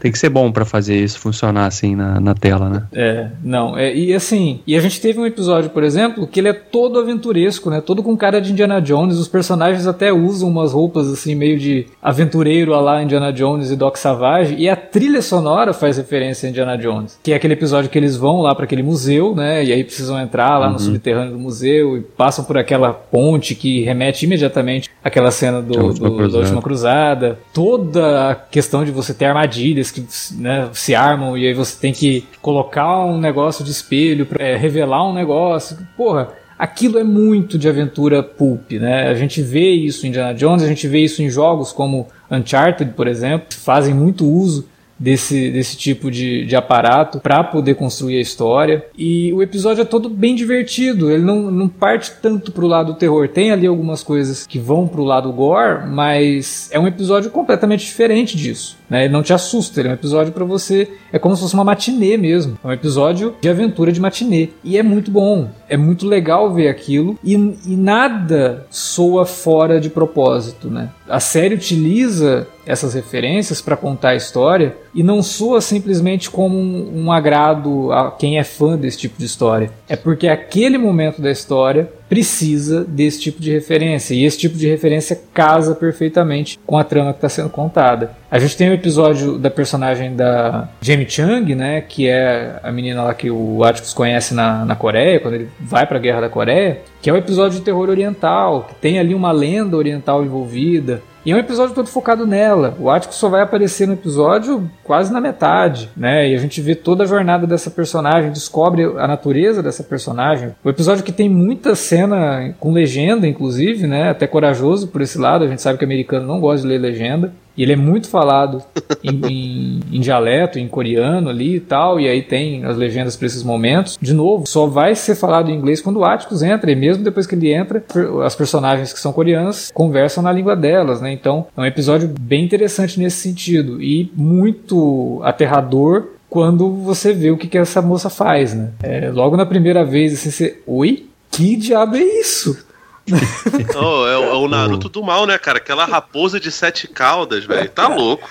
tem que ser bom para fazer isso funcionar assim na, na tela, né? É, não. É, e assim, e a gente teve um episódio, por exemplo, que ele é todo aventuresco, né? Todo com cara de Indiana Jones. Os personagens até usam umas roupas assim, meio de aventureiro a lá Indiana Jones e Doc Savage. E a trilha sonora faz referência a Indiana Jones. Que é aquele episódio que eles vão lá para aquele museu, né? E aí precisam entrar lá uhum. no subterrâneo do museu e passam por aquela ponte que remete imediatamente àquela cena do, do, da última cruzada. Toda a questão de você ter armadilha armadilhas que né, se armam e aí você tem que colocar um negócio de espelho para é, revelar um negócio. Porra, aquilo é muito de aventura pulp, né? A gente vê isso em Indiana Jones, a gente vê isso em jogos como Uncharted, por exemplo, que fazem muito uso desse, desse tipo de, de aparato para poder construir a história. E o episódio é todo bem divertido, ele não, não parte tanto pro lado do terror. Tem ali algumas coisas que vão pro lado gore, mas é um episódio completamente diferente disso. Né? Ele não te assusta, ele é um episódio para você. É como se fosse uma matinê mesmo. É um episódio de aventura de matinê. E é muito bom. É muito legal ver aquilo. E, e nada soa fora de propósito. Né? A série utiliza essas referências para contar a história e não soa simplesmente como um, um, agrado a quem é fã desse tipo de história. É porque aquele momento da história precisa desse tipo de referência e esse tipo de referência casa perfeitamente com a trama que está sendo contada. A gente tem o um episódio da personagem da Jamie Chung, né, que é a menina lá que o Atticus conhece na, na Coreia, quando ele vai para a Guerra da Coreia, que é um episódio de terror oriental, que tem ali uma lenda oriental envolvida. E é um episódio todo focado nela. O Atticus só vai aparecer no episódio quase na metade, né? E a gente vê toda a jornada dessa personagem, descobre a natureza dessa personagem. O episódio que tem muita cena com legenda, inclusive, né? Até corajoso por esse lado. A gente sabe que o americano não gosta de ler legenda. E ele é muito falado em, em, em, dialeto, em coreano ali e tal, e aí tem as legendas para esses momentos. De novo, só vai ser falado em inglês quando o Atticus entra, e mesmo depois que ele entra, as personagens que são coreanas conversam na língua delas, né? Então é um episódio bem interessante nesse sentido e muito aterrador quando você vê o que, que essa moça faz, né? É, logo na primeira vez, assim, você. Oi? Que diabo é isso? oh, é, é, o Naruto do mal, né, cara? Aquela raposa de sete caudas, velho. Tá louco.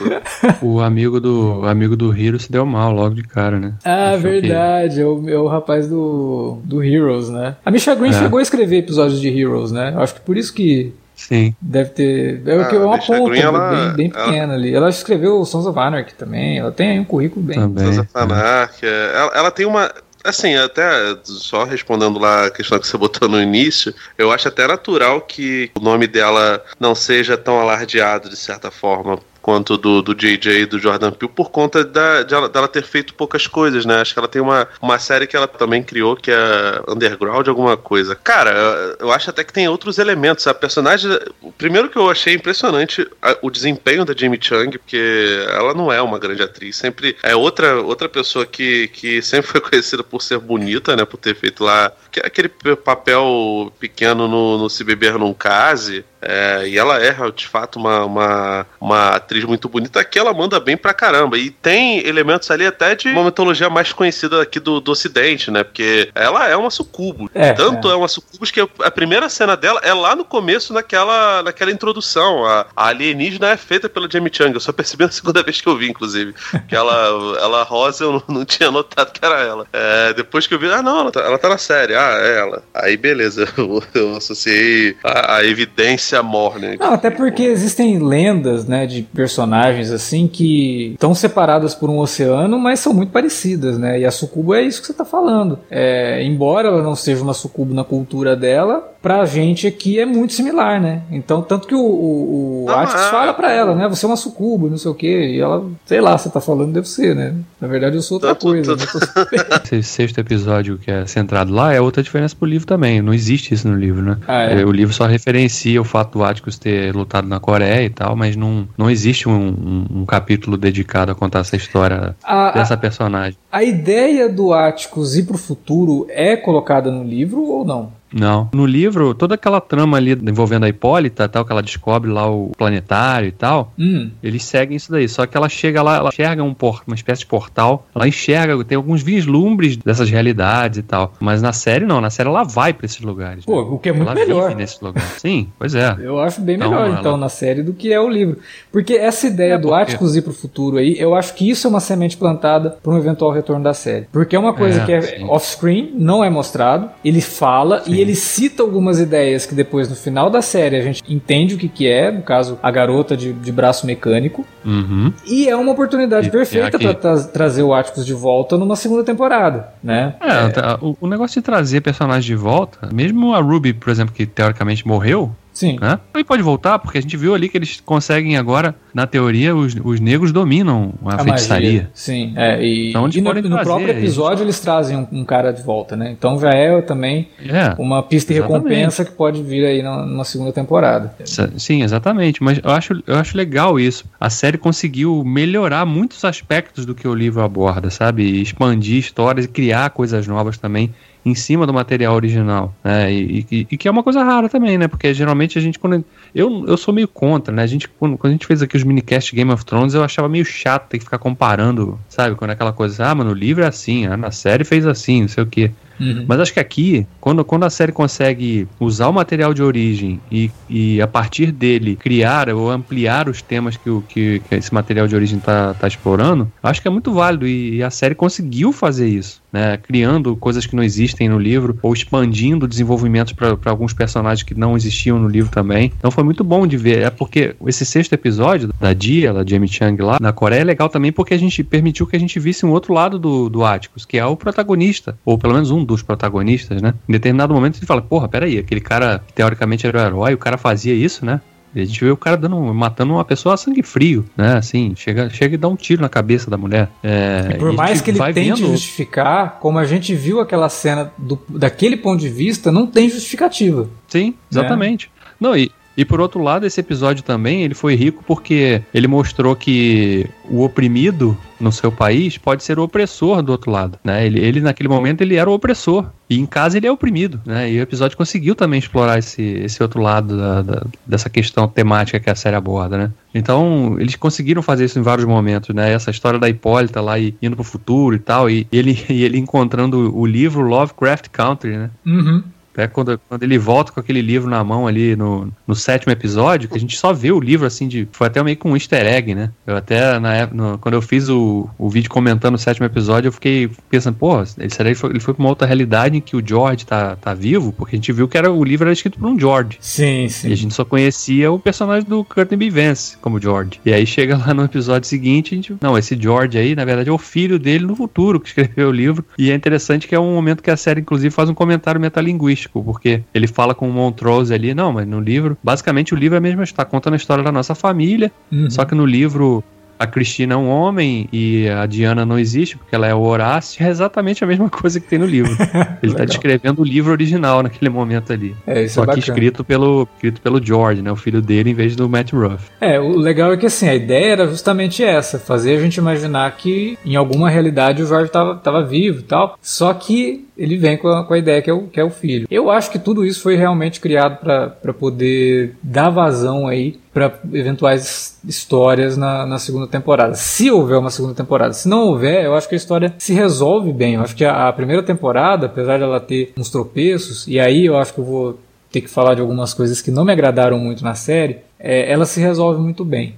O amigo do o amigo do Hiro se deu mal logo de cara, né? Ah, Achou verdade. Que... É, o, é o rapaz do, do Heroes, né? A Misha Green é. chegou a escrever episódios de Heroes, né? Acho que por isso que Sim. Deve ter. É, ah, é uma ponta ela, bem, bem pequena ela, ali. Ela escreveu Sons of Anarchy também. Ela tem aí um currículo bem. Também, Sons of Anarchy. É. Ela, ela tem uma. Assim, até só respondendo lá a questão que você botou no início, eu acho até natural que o nome dela não seja tão alardeado de certa forma quanto do, do JJ e do Jordan Peele por conta da, de ela, dela ter feito poucas coisas, né? Acho que ela tem uma, uma série que ela também criou que é Underground alguma coisa. Cara, eu acho até que tem outros elementos. A personagem. Primeiro que eu achei impressionante o desempenho da Jamie Chung, porque ela não é uma grande atriz. Sempre é outra, outra pessoa que, que sempre foi conhecida por ser bonita, né? Por ter feito lá aquele papel pequeno no, no Se Beber Num Case. É, e ela é, de fato, uma, uma, uma atriz muito bonita. Aqui ela manda bem pra caramba. E tem elementos ali até de uma mitologia mais conhecida aqui do, do Ocidente, né? Porque ela é uma sucubo. É, Tanto é. é. uma sucubus que a primeira cena dela é lá no começo, naquela, naquela introdução. A, a alienígena é feita pela Jamie Chung. Eu só percebi na segunda vez que eu vi, inclusive. Que ela, ela rosa, eu não, não tinha notado que era ela. É, depois que eu vi, ah, não, ela tá, ela tá na série. Ah, é ela. Aí, beleza. Eu, associei a, a evidência morne. Não, até porque existem lendas, né, de personagens assim que estão separadas por um oceano, mas são muito parecidas, né? E a sucubo é isso que você tá falando. É, embora ela não seja uma sucubo na cultura dela, pra gente aqui é muito similar, né? Então, tanto que o, o, o Ah, Atticus é. fala pra ela, né? Você é uma sucubo, não sei o quê. E ela, sei lá, você tá falando, deve ser, né? Na verdade, eu sou outra Tanto- coisa. tanto- né? Esse sexto episódio que é centrado lá é outra diferença pro livro também. Não existe isso no livro, né? Ah, é? É, O livro só referencia o fato do Atticus ter lutado na Coreia e tal, mas não, não existe um, um- um capítulo dedicado a contar essa história A, a, dessa personagem. a ideia do Atticus ir pro futuro é colocada no livro ou não? Não. No livro, toda aquela trama ali envolvendo a Hipólita, tal, que ela descobre lá o planetário e tal, Hum. eles seguem isso daí. Só que ela chega lá, ela enxerga um por, uma espécie de portal, ela enxerga, tem alguns vislumbres dessas realidades e tal. Mas na série não, na série ela vai pra esses lugares. Pô, né? o que é muito ela melhor. vive nesse lugar. Sim, pois é. Eu acho bem Então, melhor, ela- então, na série do que é o livro. Porque essa ideia É, do porque- Atticus ir pro futuro aí, eu acho que isso é uma semente plantada para um eventual retorno da série. Porque é uma coisa É, que é off-screen, não é mostrado, ele fala Sim. e ele cita algumas ideias que depois, no final da série, a gente entende o que, que é, no caso, a garota de, de braço mecânico. Uhum. E é uma oportunidade E- perfeita aqui- para trazer o Atticus de volta numa segunda temporada, né? É, tá, o, o negócio de trazer personagens de volta, mesmo a Ruby, por exemplo, que teoricamente morreu, Sim. né? Ele pode voltar, porque a gente viu ali que eles conseguem agora, na teoria, os, os negros dominam a, A feitiçaria. magia. Sim, é. E, Então, e no, no trazer próprio episódio eles trazem um, um cara de volta, né? Então já é também É. uma pista e Exatamente. recompensa que pode vir aí na- numa segunda temporada. Sim, exatamente. Mas eu acho, eu acho legal isso. A série conseguiu melhorar muitos aspectos do que o livro aborda, sabe? E expandir histórias e criar coisas novas também em cima do material original. Né? E, e- e que é uma coisa rara também, né? Porque geralmente a gente, quando. Eu, eu sou meio contra, né? A gente, quando, quando a gente fez aqui os minicast Game of Thrones, eu achava meio chato ter que ficar comparando, sabe? Quando é aquela coisa, ah, mano, o livro é assim, ah, na série fez assim, não sei o quê. Uhum. Mas acho que aqui, quando, quando a série consegue usar o material de origem e, e a partir dele criar ou ampliar os temas que, o, que, que esse material de origem está tá explorando, acho que é muito válido e, e a série conseguiu fazer isso. Né, criando coisas que não existem no livro ou expandindo desenvolvimentos para alguns personagens que não existiam no livro também. Então foi muito bom de ver. É porque esse sexto episódio da Dia, da Jamie Chung lá na Coreia é legal também porque a gente permitiu que a gente visse um outro lado do, do Atticus, que é o protagonista, ou pelo menos um dos protagonistas, né? Em determinado momento gente fala, porra, peraí, aquele cara que teoricamente era o herói, o cara fazia isso, né? E a gente vê o cara dando, matando uma pessoa a sangue frio, né? Assim, chega, chega e dá um tiro na cabeça da mulher. É, E por mais gente que ele tente vendo- justificar, como a gente viu aquela cena do, daquele ponto de vista, não tem justificativa. Sim, exatamente. Não, e, e por outro lado, esse episódio também, ele foi rico porque ele mostrou que o oprimido no seu país pode ser o opressor do outro lado, né? Ele, ele naquele momento, ele era o opressor. E em casa ele é oprimido, né? E o episódio conseguiu também explorar esse, esse outro lado da- da- dessa questão temática que a série aborda, né? Então, eles conseguiram fazer isso em vários momentos, né? Essa história da Hipólita lá e indo pro futuro e tal, e ele, e ele encontrando o livro Lovecraft Country, né? Uhum. É quando, quando ele volta com aquele livro na mão ali no, no sétimo episódio, que a gente só vê o livro assim de. Foi até meio com um easter egg, né? Eu até, na época, no- quando eu fiz o, o vídeo comentando o sétimo episódio, eu fiquei pensando, pô, ele, será que ele foi, ele foi pra uma outra realidade em que o George tá, tá vivo? Porque a gente viu que era, o livro era escrito por um George. Sim, E a sim. gente só conhecia o personagem do Curtin B. Vance como George. E aí chega lá no episódio seguinte, a gente. Não, esse George aí, na verdade, é o filho dele no futuro que escreveu o livro. E é interessante que é um momento que a série, inclusive, faz um comentário metalinguístico, porque ele fala com o Montrose ali, não, mas no livro, basicamente o livro é mesmo, está contando a história da nossa família, Uhum. só que no livro a Cristina é um homem e a Diana não existe porque ela é o Horácio, é exatamente a mesma coisa que tem no livro. Ele tá descrevendo o livro original naquele momento ali. É, isso Só é que bacana. escrito pelo, escrito pelo George, né? O filho dele, em vez do Matt Ruff. É, o legal é que assim, a ideia era justamente essa, fazer a gente imaginar que em alguma realidade o Jorge tava, tava vivo e tal, só que ele vem com a, com a ideia que é, o, que é o filho. Eu acho que tudo isso foi realmente criado para poder dar vazão aí para eventuais histórias na, na segunda temporada. Se houver uma segunda temporada. Se não houver, eu acho que a história se resolve bem. Eu acho que a, a primeira temporada, apesar dela ter uns tropeços, e aí eu acho que eu vou ter que falar de algumas coisas que não me agradaram muito na série, é, ela se resolve muito bem.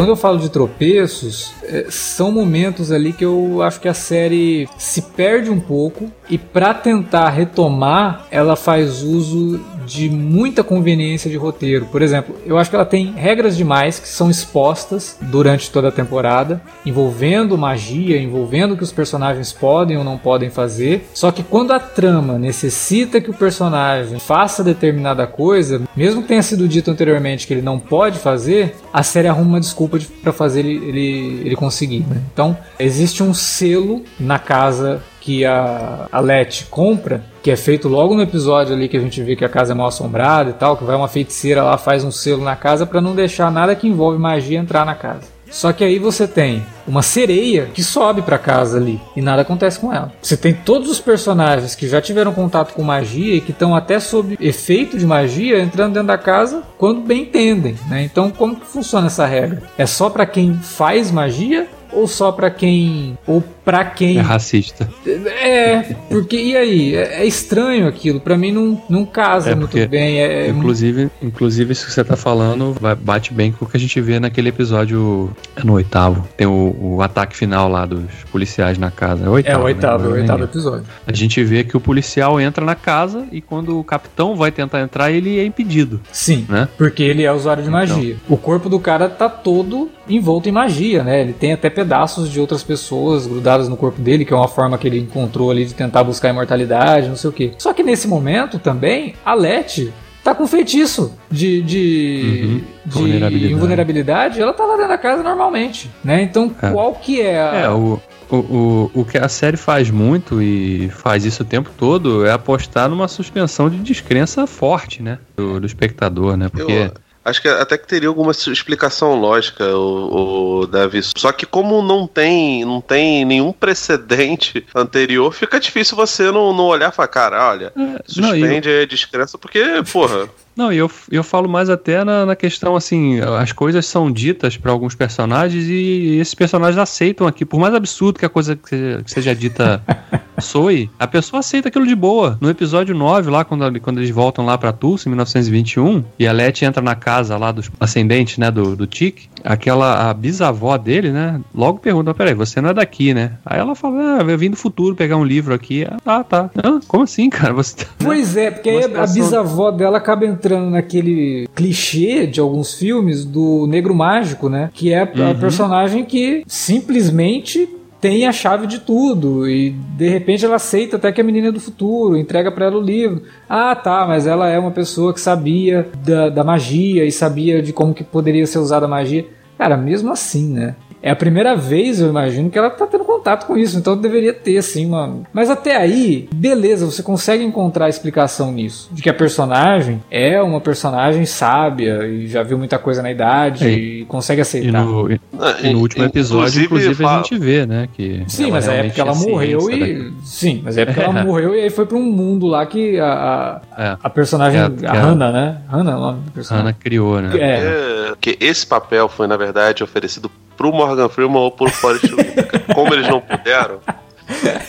Quando eu falo de tropeços, é, são momentos ali que eu acho que a série se perde um pouco e para tentar retomar, ela faz uso de muita conveniência de roteiro. Por exemplo, eu acho que ela tem regras demais que são expostas durante toda a temporada, envolvendo magia, envolvendo o que os personagens podem ou não podem fazer. Só que quando a trama necessita que o personagem faça determinada coisa, mesmo que tenha sido dito anteriormente que ele não pode fazer, a série arruma uma desculpa para fazer ele, ele, ele conseguir. né? Então, existe um selo na casa que a, a Letty compra, que é feito logo no episódio ali que a gente vê que a casa é mal assombrada e tal, que vai uma feiticeira lá, faz um selo na casa para não deixar nada que envolve magia entrar na casa. Só que aí você tem uma sereia que sobe pra casa ali e nada acontece com ela. Você tem todos os personagens que já tiveram contato com magia e que estão até sob efeito de magia entrando dentro da casa quando bem entendem, né? Então como que funciona essa regra? É só pra quem faz magia ou só pra quem ou pra quem É racista. é, porque e aí? É, é estranho aquilo. Pra mim não, não casa É muito porque, bem. É, é muito- Inclusive, inclusive, isso que você tá falando vai- bate bem com o que a gente vê naquele episódio é no oitavo. Tem o, o ataque final lá dos policiais na casa. É o é oitavo. o oitavo, né? é o oitavo episódio. A gente vê que o policial entra na casa e quando o capitão vai tentar entrar, ele é impedido, Sim, né? porque ele é usuário de Então. magia. O corpo do cara tá todo envolto em magia, né? Ele tem até pedaços de outras pessoas grudadas no corpo dele, que é uma forma que ele encontrou ali de tentar buscar a imortalidade, não sei o quê. Só que nesse momento também, a Letty tá com feitiço de, de, Uhum. de Vulnerabilidade. invulnerabilidade, ela tá lá dentro da casa normalmente, né? Então, É. qual que é a... É, o, o, o, o que a série faz muito e faz isso o tempo todo é apostar numa suspensão de descrença forte, né? Do, do espectador, né? Porque. Eu acho que até que teria alguma explicação lógica, o, o Davi. Só que como não tem, não tem nenhum precedente anterior, fica difícil você não, não olhar e falar, cara, olha, não, e- suspende aí a descrença, porque, porra, Não, e eu, eu falo mais até na, na questão assim, as coisas são ditas para alguns personagens e esses personagens aceitam aqui, por mais absurdo que a coisa que seja, que seja dita soe, a pessoa aceita aquilo de boa. No episódio 9, lá quando, quando eles voltam lá pra Tulsa, em 1921, e a Letty entra na casa lá dos ascendentes, né, do, do Tic, aquela a bisavó dele, né, logo pergunta, peraí, você não é daqui, né? Aí ela fala, ah, eu vim do futuro pegar um livro aqui. Ah, tá. Ah, como assim, cara? Você tá... Pois é, porque aí a situação- bisavó dela acaba entrando naquele clichê de alguns filmes do negro mágico, né? Que é a Uhum. personagem que simplesmente tem a chave de tudo e de repente ela aceita até que a menina é do futuro, entrega pra ela o livro. Ah, tá, mas ela é uma pessoa que sabia da, da magia e sabia de como que poderia ser usada a magia. Cara, mesmo assim, né? É a primeira vez, eu imagino, que ela tá tendo contato com isso, então deveria ter, assim, uma. Mas até aí, beleza, você consegue encontrar explicação nisso. De que a personagem é uma personagem sábia e já viu muita coisa na idade É. e consegue E aceitar. no, e Ah, no último episódio, inclusive, fala- a gente vê, né? Que Sim, mas é porque ela é morreu ciência e. Sim, mas é porque ela É. morreu e aí foi pra um mundo lá que a, a, É. a personagem. É, a a- Hannah, né? Hannah é o nome da A personagem. Ana criou, né? É. É, que esse papel foi, na verdade, oferecido pro Morgan Freeman ou pro Forrest Whitaker. Como eles não puderam,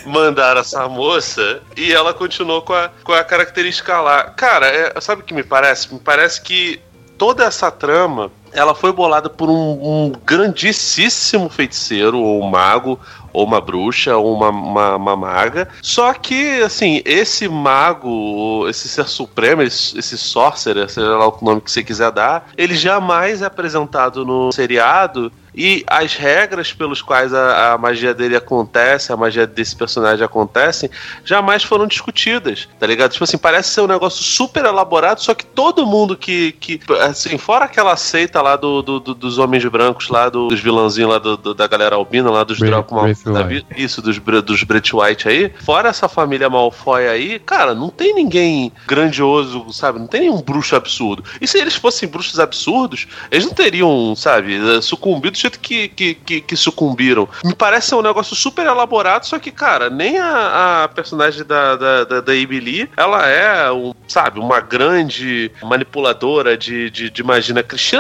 mandaram essa moça e ela continuou com a, com a característica lá. Cara, é- sabe o que me parece? Me parece que toda essa trama ela foi bolada por um, um grandíssimo feiticeiro ou mago ou uma bruxa ou uma, uma, uma maga. Só que, assim, esse mago, esse ser supremo, esse, esse sorcerer, seja lá o nome que você quiser dar, ele jamais é apresentado no seriado e as regras pelos quais a, a magia dele acontece, a magia desse personagem acontecem, jamais foram discutidas, tá ligado? Tipo assim, parece ser um negócio super elaborado, só que todo mundo que, que assim, fora aquela seita lá do, do- do- dos homens brancos lá, do- dos vilãozinhos lá do- do- da galera albina lá, dos Draco Mal, Braithwaite. da vi- isso, dos, dos Brett White aí, fora essa família Malfoy aí, cara, não tem ninguém grandioso, sabe? Não tem nenhum bruxo absurdo. E se eles fossem bruxos absurdos, eles não teriam, sabe, sucumbido que, que, que, que sucumbiram. Me parece um negócio super elaborado, só que, cara, nem a, a personagem da, da, da, da Lee, ela é, um, sabe, uma grande manipuladora de, de, de magia.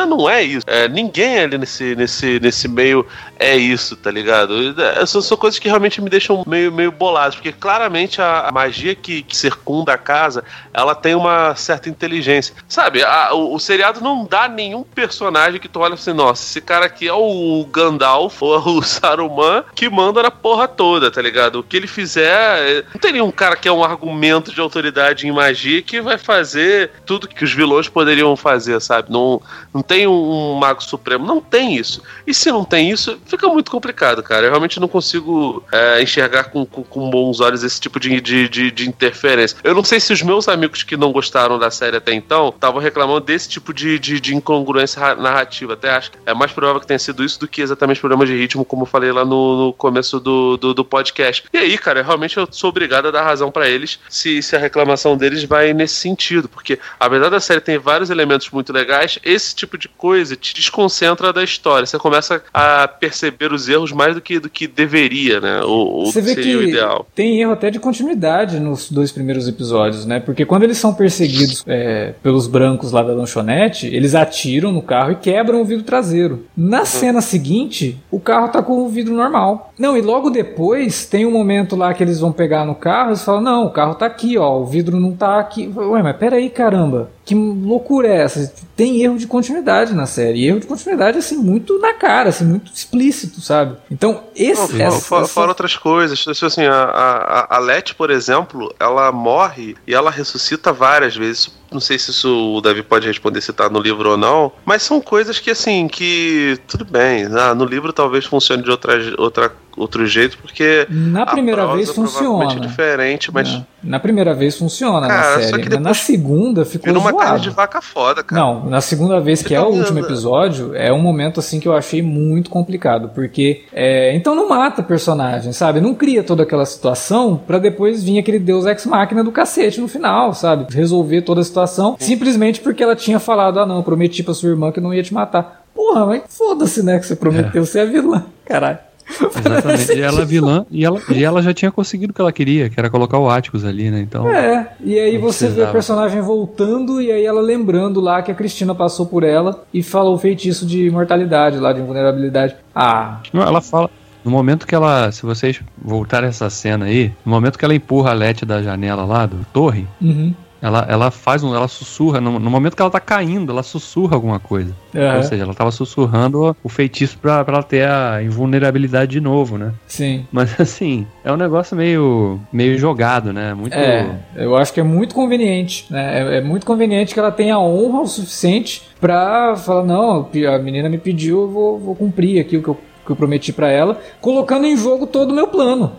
Não é isso. É, ninguém ali nesse, nesse, nesse meio é isso, tá ligado? É, São, são coisas que realmente me deixam meio, meio bolado, porque claramente a, a magia que, que circunda a casa, ela tem uma certa inteligência. Sabe, a- o, o seriado não dá nenhum personagem que tu olha assim, nossa, esse cara aqui é o Gandalf ou o Saruman que manda na porra toda, tá ligado? O que ele fizer, é- não tem nenhum cara que é um argumento de autoridade em magia que vai fazer tudo que os vilões poderiam fazer, sabe? Não, não tem um, um mago supremo, não tem isso. E se não tem isso, fica muito complicado, cara. Eu realmente não consigo é, enxergar com, com, com bons olhos esse tipo de, de, de, de interferência. Eu não sei se os meus amigos que não gostaram da série até então estavam reclamando desse tipo de, de, de incongruência ra- narrativa. Até acho que é mais provável que tenha sido isso do que exatamente problemas de ritmo, como eu falei lá no, no começo do, do, do podcast. E aí, cara, realmente eu sou obrigado a dar razão pra eles se, se a reclamação deles vai nesse sentido, porque apesar da série tem vários elementos muito legais, esse tipo de coisa te desconcentra da história. Você começa a perceber os erros mais do que, do que deveria, né? Ou, Você vê que ideal. tem erro até de continuidade nos dois primeiros episódios, né? Porque quando eles são perseguidos é, pelos brancos lá da lanchonete, eles atiram no carro e quebram o vidro traseiro. Na cena seguinte, o carro tá com o vidro normal. Não, e logo depois tem um momento lá que eles vão pegar no carro e falam: Não, o carro tá aqui, ó, o vidro não tá aqui. Ué, mas peraí, caramba. Que loucura é essa? Tem erro de continuidade na série. E erro de continuidade, assim, muito na cara, assim, muito explícito, sabe? Então, esse. Não, fora, essa- fora- essa- fora outras coisas. Tipo Assim, a, a, a Letty, por exemplo, ela morre e ela ressuscita várias vezes. Não sei se isso o Davi pode responder se tá no livro ou não. Mas são coisas que, assim, que. Tudo bem. Ah, no livro talvez funcione de outra, outra, outro jeito, porque. Na a primeira prosa vez provavelmente funciona. é diferente, mas. Na- Na primeira vez funciona Cara, na só série, na segunda ficou Vira uma carne zoado. de vaca foda, cara. Não, na segunda vez, que é o Então, último eu- episódio, é um momento assim que eu achei muito complicado, porque é, então não mata personagem, sabe? Não cria toda aquela situação pra depois vir aquele Deus ex máquina do cacete no final, sabe? Resolver toda a situação simplesmente porque ela tinha falado: "Ah, não, prometi pra sua irmã que não ia te matar". Porra, mas foda-se, né, que você prometeu, você é vilã, caralho. Exatamente. E ela é vilã, e ela, e ela já tinha conseguido o que ela queria, que era colocar o Atticus ali, né? Então. É, e aí você vê a precisava. personagem voltando e aí ela lembrando lá que a Cristina passou por ela e falou o feitiço de imortalidade lá, de invulnerabilidade. Ah, Não, ela fala. No momento que ela. Se vocês voltarem essa cena aí, no momento que ela empurra a Lete da janela lá, do torre, uhum. Ela, ela faz um. Ela sussurra. No, no momento que ela tá caindo, ela sussurra alguma coisa. Ou seja, ela tava sussurrando o feitiço pra, pra ela ter a invulnerabilidade de novo, né? sim. Mas assim, é um negócio meio, meio jogado, né? Muito. É, eu acho que é muito conveniente, né? É, é muito conveniente que ela tenha honra o suficiente pra falar, não, a menina me pediu, eu vou, vou cumprir aqui o que eu, que eu prometi pra ela, colocando em jogo todo o meu plano.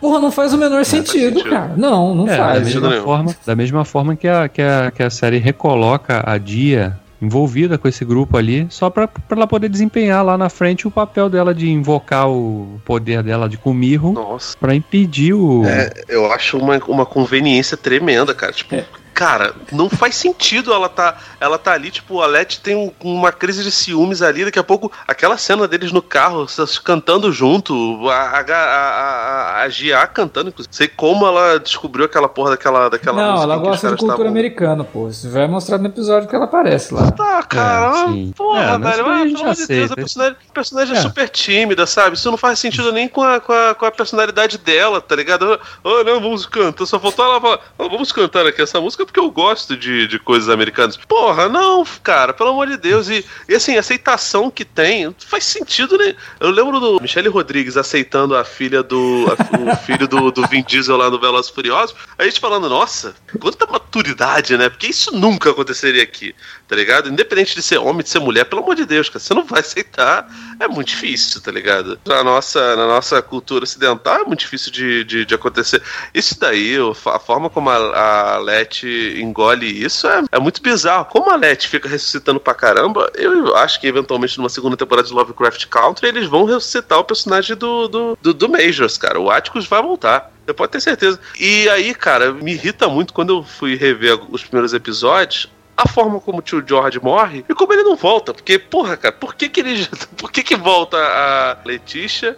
Porra, não faz o menor sentido, sentido. cara. Não, não É, da faz. sentido mesma, forma, da mesma forma que a, que, a, que a série recoloca a Dia envolvida com esse grupo ali, só pra, pra ela poder desempenhar lá na frente o papel dela de invocar o poder dela de Kumirro Nossa. pra impedir o. É, eu acho uma, uma conveniência tremenda, cara. Tipo, É. cara, não faz sentido ela tá, ela tá ali, tipo, a Letty tem um- uma crise de ciúmes ali, daqui a pouco, aquela cena deles no carro, cantando junto, a, a, a, a, Gia cantando, inclusive. Sei como ela descobriu aquela porra daquela, daquela Não, música ela gosta de cultura estavam- americana, pô. Isso vai mostrar no episódio que ela aparece lá. Tá, cara, É, porra, É, mas velho, gente pelo amor de Deus, a personagem, a personagem é. É. super tímida, sabe? Isso não faz sentido nem com a, com a, com a personalidade dela, tá ligado? Oh, não, vamos cantar, só faltou ela falar, "Oh, vamos cantar aqui essa música, é porque eu gosto de, de coisas americanas. Porra, não, cara, pelo amor de Deus. E, e assim, a aceitação que tem, não faz sentido, né? Eu lembro do Michele Rodrigues aceitando a filha do. a- o filho do, do Vin Diesel lá no Velozes e Furiosos. A gente falando, nossa, quanta maturidade, né? Porque isso nunca aconteceria aqui, tá ligado? Independente de ser homem, de ser mulher, pelo amor de Deus, cara, você não vai aceitar. É muito difícil, tá ligado? Na nossa, na nossa cultura ocidental é muito difícil de, de, de acontecer. Isso daí, a forma como a, a Engole isso é, é muito bizarro. Como a Letty fica ressuscitando pra caramba, eu acho que eventualmente numa segunda temporada de Lovecraft Country eles vão ressuscitar o personagem do, do, do, do Majors, cara. O Atticus vai voltar. Você pode ter certeza. E aí, cara, me irrita muito quando eu fui rever os primeiros episódios. A forma como o tio George morre e como ele não volta. Porque, porra, cara, por que, que ele. Por que, que volta a Letícia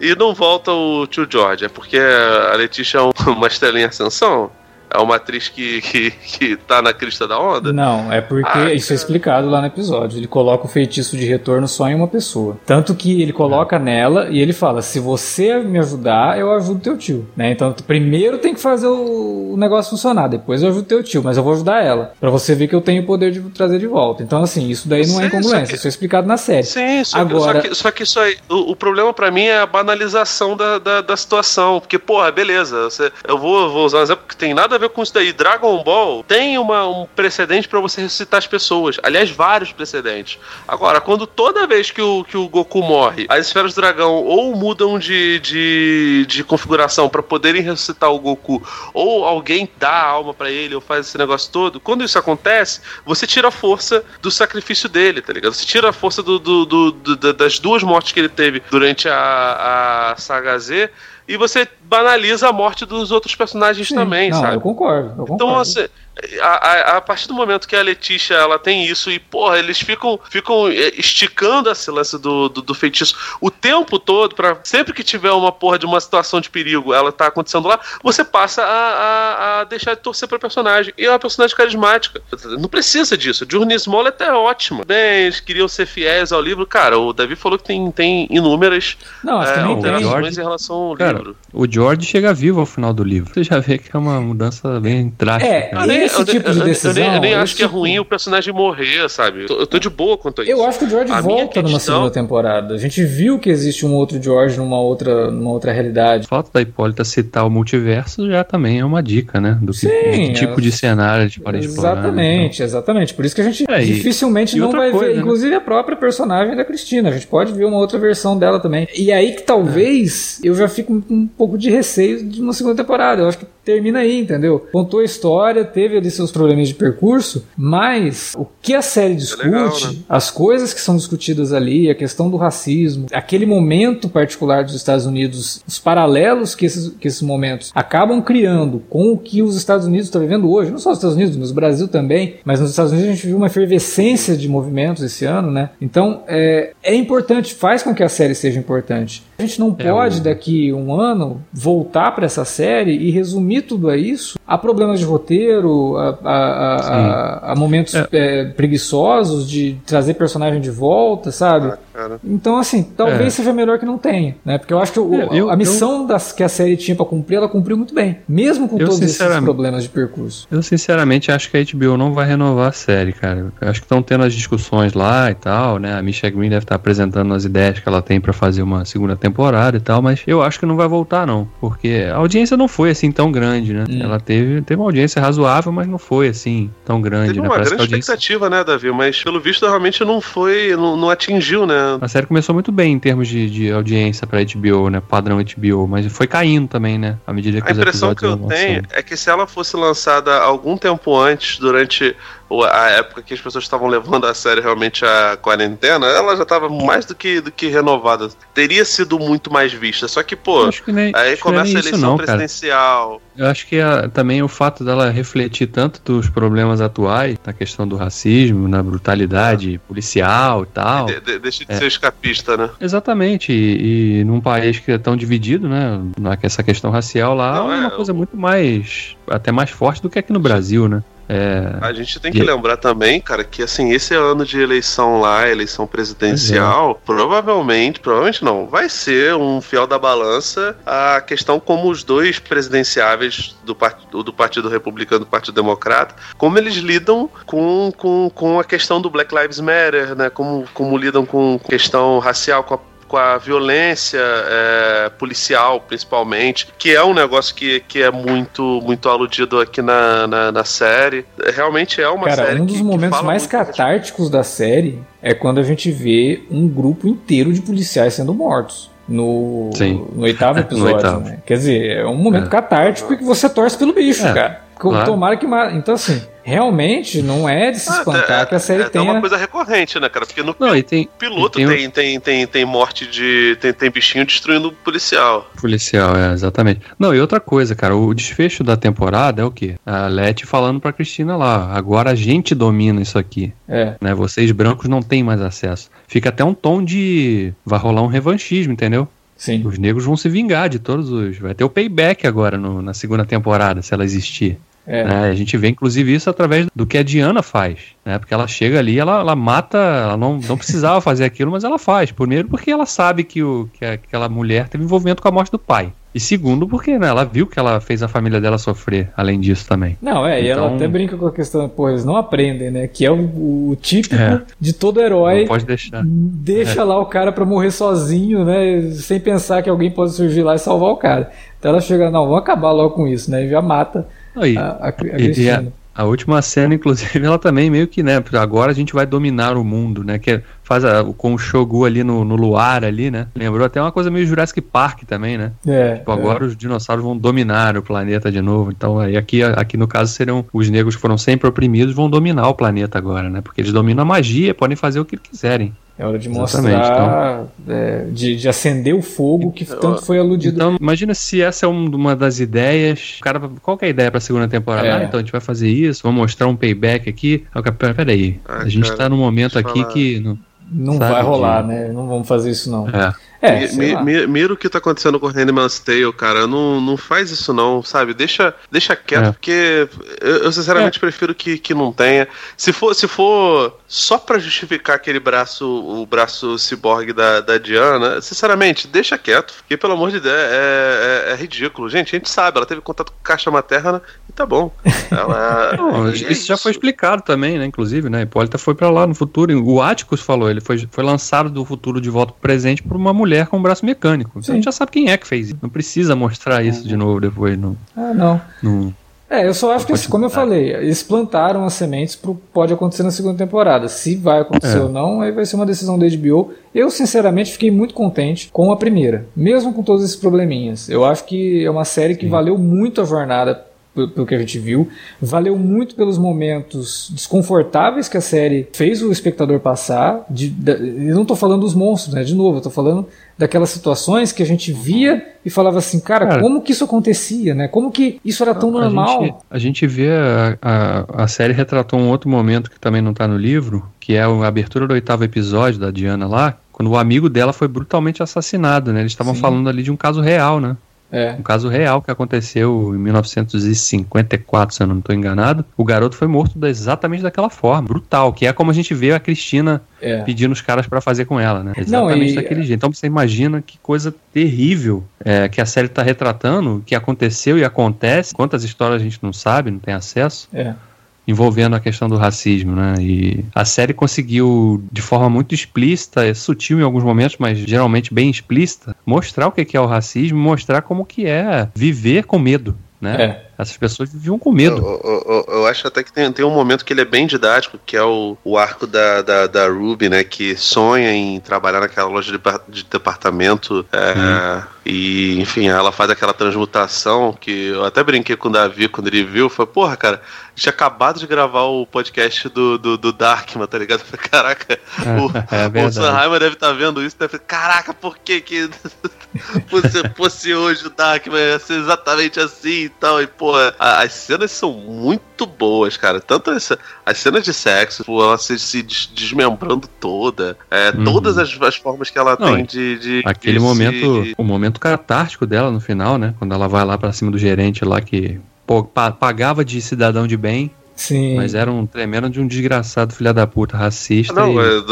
e não volta o tio George? É porque a Letícia é um- uma estrelinha em ascensão? É uma atriz que, que, que tá na crista da onda? Não, é porque Ah, isso é explicado lá no episódio. Ele coloca o feitiço de retorno só em uma pessoa. Tanto que ele coloca nela e ele fala: se você me ajudar, eu ajudo teu tio. Né? Então, primeiro tem que fazer o, negócio funcionar, depois eu ajudo teu tio, mas eu vou ajudar ela. Pra você ver que eu tenho o poder de trazer de volta. Então, assim, isso daí não é Sim, incongruência. só que- Isso é explicado na série. Sim, só, Agora- que, só, que, só que isso aí, o, o problema pra mim é a banalização da, da, da situação. Porque, porra, beleza, você- eu vou, vou usar um exemplo que tem nada a ver com isso daí. Dragon Ball tem uma, um precedente pra você ressuscitar as pessoas. Aliás, vários precedentes. Agora, quando toda vez que o, que o Goku morre, as esferas do dragão ou mudam de, de, de configuração pra poderem ressuscitar o Goku, ou alguém dá a alma pra ele, ou faz esse negócio todo, quando isso acontece, você tira a força do sacrifício dele, tá ligado? Você tira a força do, do- do- do- da- das duas mortes que ele teve durante a, a saga Z e você banaliza a morte dos outros personagens Sim. também, não, sabe? eu concordo. Eu concordo. Então, assim, a, a- a partir do momento que a Letícia ela tem isso e, porra, eles ficam, ficam eh, esticando esse lance do, do, do feitiço o tempo todo, para sempre que tiver uma porra de uma situação de perigo, ela tá acontecendo lá, você passa a, a, a deixar de torcer pra personagem. E é uma personagem carismática. Não precisa disso. Journey Smollett é ótima. Bem, eles queriam ser fiéis ao livro. Cara, o Davi falou que tem, tem inúmeras Não, é, alterações George- em relação ao Cara, livro. o George chega vivo ao final do livro. Você já vê que é uma mudança bem drástica. É, né? Eu esse tipo de eu- eu- decisão, Eu nem, eu nem acho que é tipo- ruim o personagem morrer, sabe? Eu tô, eu tô de boa quanto a isso. Eu acho que o George A volta numa segunda temporada. A gente viu que existe um outro George numa outra, numa outra realidade. O fato da Hipólita citar o multiverso já também é uma dica, né? Do, que, Sim, do tipo é- de cenário de para explorar. né? Exatamente, exatamente. Por isso que a gente É, e- dificilmente e não vai coisa, ver, né? inclusive a própria personagem da Cristina. A gente pode ver uma outra versão dela também. E aí que talvez eu já fico com um pouco de receio de uma segunda temporada. Eu acho que termina aí, entendeu? Contou a história, teve ali seus problemas de percurso, mas o que a série discute, legal, né? as coisas que são discutidas ali, a questão do racismo, aquele momento particular dos Estados Unidos, os paralelos que esses, que esses momentos acabam criando com o que os Estados Unidos estão vivendo hoje, não só os Estados Unidos, mas o Brasil também, mas nos Estados Unidos a gente viu uma efervescência de movimentos esse ano, né? Então é, é importante, faz com que a série seja importante. A gente não É, pode, o- daqui um ano, voltar para essa série e resumir tudo a isso a problemas de roteiro, a, a- a- a- a momentos é, preguiçosos de trazer personagem de volta, sabe? Ah, cara. Então, assim, talvez É. seja melhor que não tenha, né? Porque eu acho que o- É, eu- a missão das, que a série tinha pra cumprir, ela cumpriu muito bem. Mesmo com Eu, todos esses sinceramente- problemas de percurso. Eu sinceramente acho que a HBO não vai renovar a série, cara. Eu acho que estão tendo as discussões lá e tal, né? A Misha Green deve estar apresentando as ideias que ela tem pra fazer uma segunda temporada e tal, mas eu acho que não vai voltar não, porque a audiência não foi assim tão grande, né? Hum. Ela teve, teve uma audiência razoável, mas não foi assim tão grande, Teve né? uma Parece grande expectativa, né, Davi? Mas pelo visto realmente não foi, não, não atingiu, né? a série começou muito bem em termos de, de audiência pra HBO, né? Padrão HBO, mas foi caindo também, né? À medida que A impressão que eu tenho é que se ela fosse lançada algum tempo antes, durante a época que as pessoas estavam levando a série realmente a quarentena, ela já estava mais do que, do que renovada. Teria sido muito mais vista. Só que, pô, Eu acho que nem, aí começa a eleição não, cara. presidencial. Eu acho que a- também o fato dela refletir tanto dos problemas atuais, na questão do racismo, na brutalidade policial e tal. De- de- deixa de É. ser escapista, né? Exatamente, e, e num país que é tão dividido, né? Essa questão racial lá Não, é uma é, coisa o- muito mais. até mais forte do que aqui no Brasil, né? É, A gente tem que E- lembrar também, cara, que assim, esse ano de eleição lá, eleição presidencial, provavelmente, provavelmente não, vai ser um fiel da balança a questão como os dois presidenciáveis do, part- do Partido Republicano e do Partido Democrata, como eles lidam com, com, com a questão do Black Lives Matter, né? Como, como lidam com questão racial, com a com a violência é, policial, principalmente, que é um negócio que, que é muito muito aludido aqui na, na, na série. Realmente é uma Cara, série um que- dos que momentos fala mais respeito. catárticos da série é quando a gente vê um grupo inteiro de policiais sendo mortos. No, Sim. no oitavo No episódio, oitavo. né? Quer dizer, é um momento É. catártico e que você torce pelo bicho, É, cara. Claro. Tomara que. Então, assim, realmente não é de se Ah, espantar é- que a série é, tenha. uma coisa recorrente, né, cara? Porque no Não, tem. piloto tem tem, tem, tem, tem morte de. Tem, tem bichinho destruindo o policial. Policial, é, exatamente. Não, e outra coisa, cara, o desfecho da temporada é o quê? A Leti falando pra Cristina lá, agora a gente domina isso aqui, É. né? Vocês brancos não têm mais acesso. Fica até um tom de. Vai rolar um revanchismo, entendeu? Sim. Os negros vão se vingar de todos os. Vai ter o payback agora no- na segunda temporada, se ela existir. É. né? A gente vê, inclusive, isso através do que a Diana faz, né? Porque ela chega ali, ela, ela mata, ela não, não precisava fazer aquilo, mas ela faz. Primeiro, porque ela sabe que, o, que aquela mulher teve envolvimento com a morte do pai. E segundo, porque né, ela viu que ela fez a família dela sofrer, além disso também. Não, é, e ela Então- até brinca com a questão, pô, eles não aprendem, né? Que é o, o típico É. de todo herói. Não pode deixar. Deixa lá o cara pra morrer sozinho, né? Sem pensar que alguém pode surgir lá e salvar o cara. Então ela chega, não, vamos acabar logo com isso, né? E já mata Aí, a, a, a e- a-. A última cena, inclusive, ela também meio que, né? Agora a gente vai dominar o mundo, né? Que é- faz a- com o Shogu ali no, no luar ali, né? Lembrou até uma coisa meio Jurassic Park também, né? É, Tipo, agora os dinossauros vão dominar o planeta de novo. Então, aí aqui, aqui no caso seriam os negros que foram sempre oprimidos vão dominar o planeta agora, né? Porque eles dominam a magia, podem fazer o que quiserem. É hora de Exatamente, mostrar, é, de, de acender o fogo que tanto foi aludido. Então, imagina se essa é um- uma das ideias. Cara, qual que é a ideia pra segunda temporada? É. Ah, então a gente vai fazer isso, vamos mostrar um payback aqui. Pera- Peraí, Ah, a gente cara, tá num momento aqui falar. que. Não, não vai rolar, de- né? Não vamos fazer isso, não. é. É, lá. mi- Mira o que tá acontecendo com o Handmaid's Tale, cara. Não, não faz isso não, sabe? Deixa, deixa quieto, É. porque eu, eu sinceramente prefiro que, que não tenha. Se for, se for só pra justificar aquele braço, o braço ciborgue da, da Diana, sinceramente, deixa quieto, porque pelo amor de Deus, é, é- é ridículo. Gente, a gente sabe, ela teve contato com caixa materna e tá bom. Ela, Não, é isso já foi explicado também, né? Inclusive, né? Hipólita foi pra lá no futuro. O Atticus falou, ele foi, foi lançado do futuro de volta pro presente por uma mulher com um braço mecânico. Então Sim. a gente já sabe quem é que fez isso. Não precisa mostrar isso de novo depois. No, Ah, não. no... É, eu só acho que, como eu falei, eles plantaram as sementes pro pode acontecer na segunda temporada. Se vai acontecer É. ou não, aí vai ser uma decisão da HBO. Eu, sinceramente, fiquei muito contente com a primeira, mesmo com todos esses probleminhas. Eu acho que é uma série que valeu muito a jornada pelo que a gente viu, valeu muito pelos momentos desconfortáveis que a série fez o espectador passar. De, da- eu não tô falando dos monstros, né? De novo, eu tô falando daquelas situações que a gente via e falava assim, cara, Cara. como que isso acontecia, né? Como que isso era tão normal? A gente, a gente vê a, a, a série retratou um outro momento que também não tá no livro, que é a abertura do oitavo episódio da Diana lá, quando o amigo dela foi brutalmente assassinado, né? Eles estavam falando ali de um caso real, né? É. Um caso real que aconteceu em 1954, se eu não estou enganado. O garoto foi morto exatamente daquela forma, brutal, que é como a gente vê a Cristina É. pedindo os caras para fazer com ela, né? Não, Exatamente e- daquele jeito. Então você imagina que coisa terrível é, que a série está retratando, que aconteceu e acontece. Quantas histórias a gente não sabe, não tem acesso É. envolvendo a questão do racismo, né? E a série conseguiu, de forma muito explícita, é sutil em alguns momentos, mas geralmente bem explícita, mostrar o que é o racismo, mostrar como que é viver com medo, né? É. Essas pessoas viviam com medo. Eu, eu- eu- eu acho até que tem, tem um momento que ele é bem didático, que é o, o arco da, da, da Ruby, né? Que sonha em trabalhar naquela loja de, de departamento. é, E, enfim, ela faz aquela transmutação que eu até brinquei com o Davi quando ele viu. Foi, porra, cara, tinha acabado de gravar o podcast do, do, do Darkman, tá ligado? Falei, Caraca, o, É o. Sanheimer deve estar vendo isso, deve falar, caraca, por que que fosse, fosse hoje o Darkman ia ser exatamente assim e tal, e pô, a- as cenas são muito boas, cara, tanto essa, as cenas de sexo, pô, ela se, se des- desmembrando toda, é, Uhum. todas as, as formas que ela Não, tem de, de Aquele de momento, se- o momento catártico dela no final, né? Quando ela vai lá pra cima do gerente lá que pô, pa- pagava de cidadão de bem Sim. Mas era um tremendo de um desgraçado filha da puta, racista. Não, e-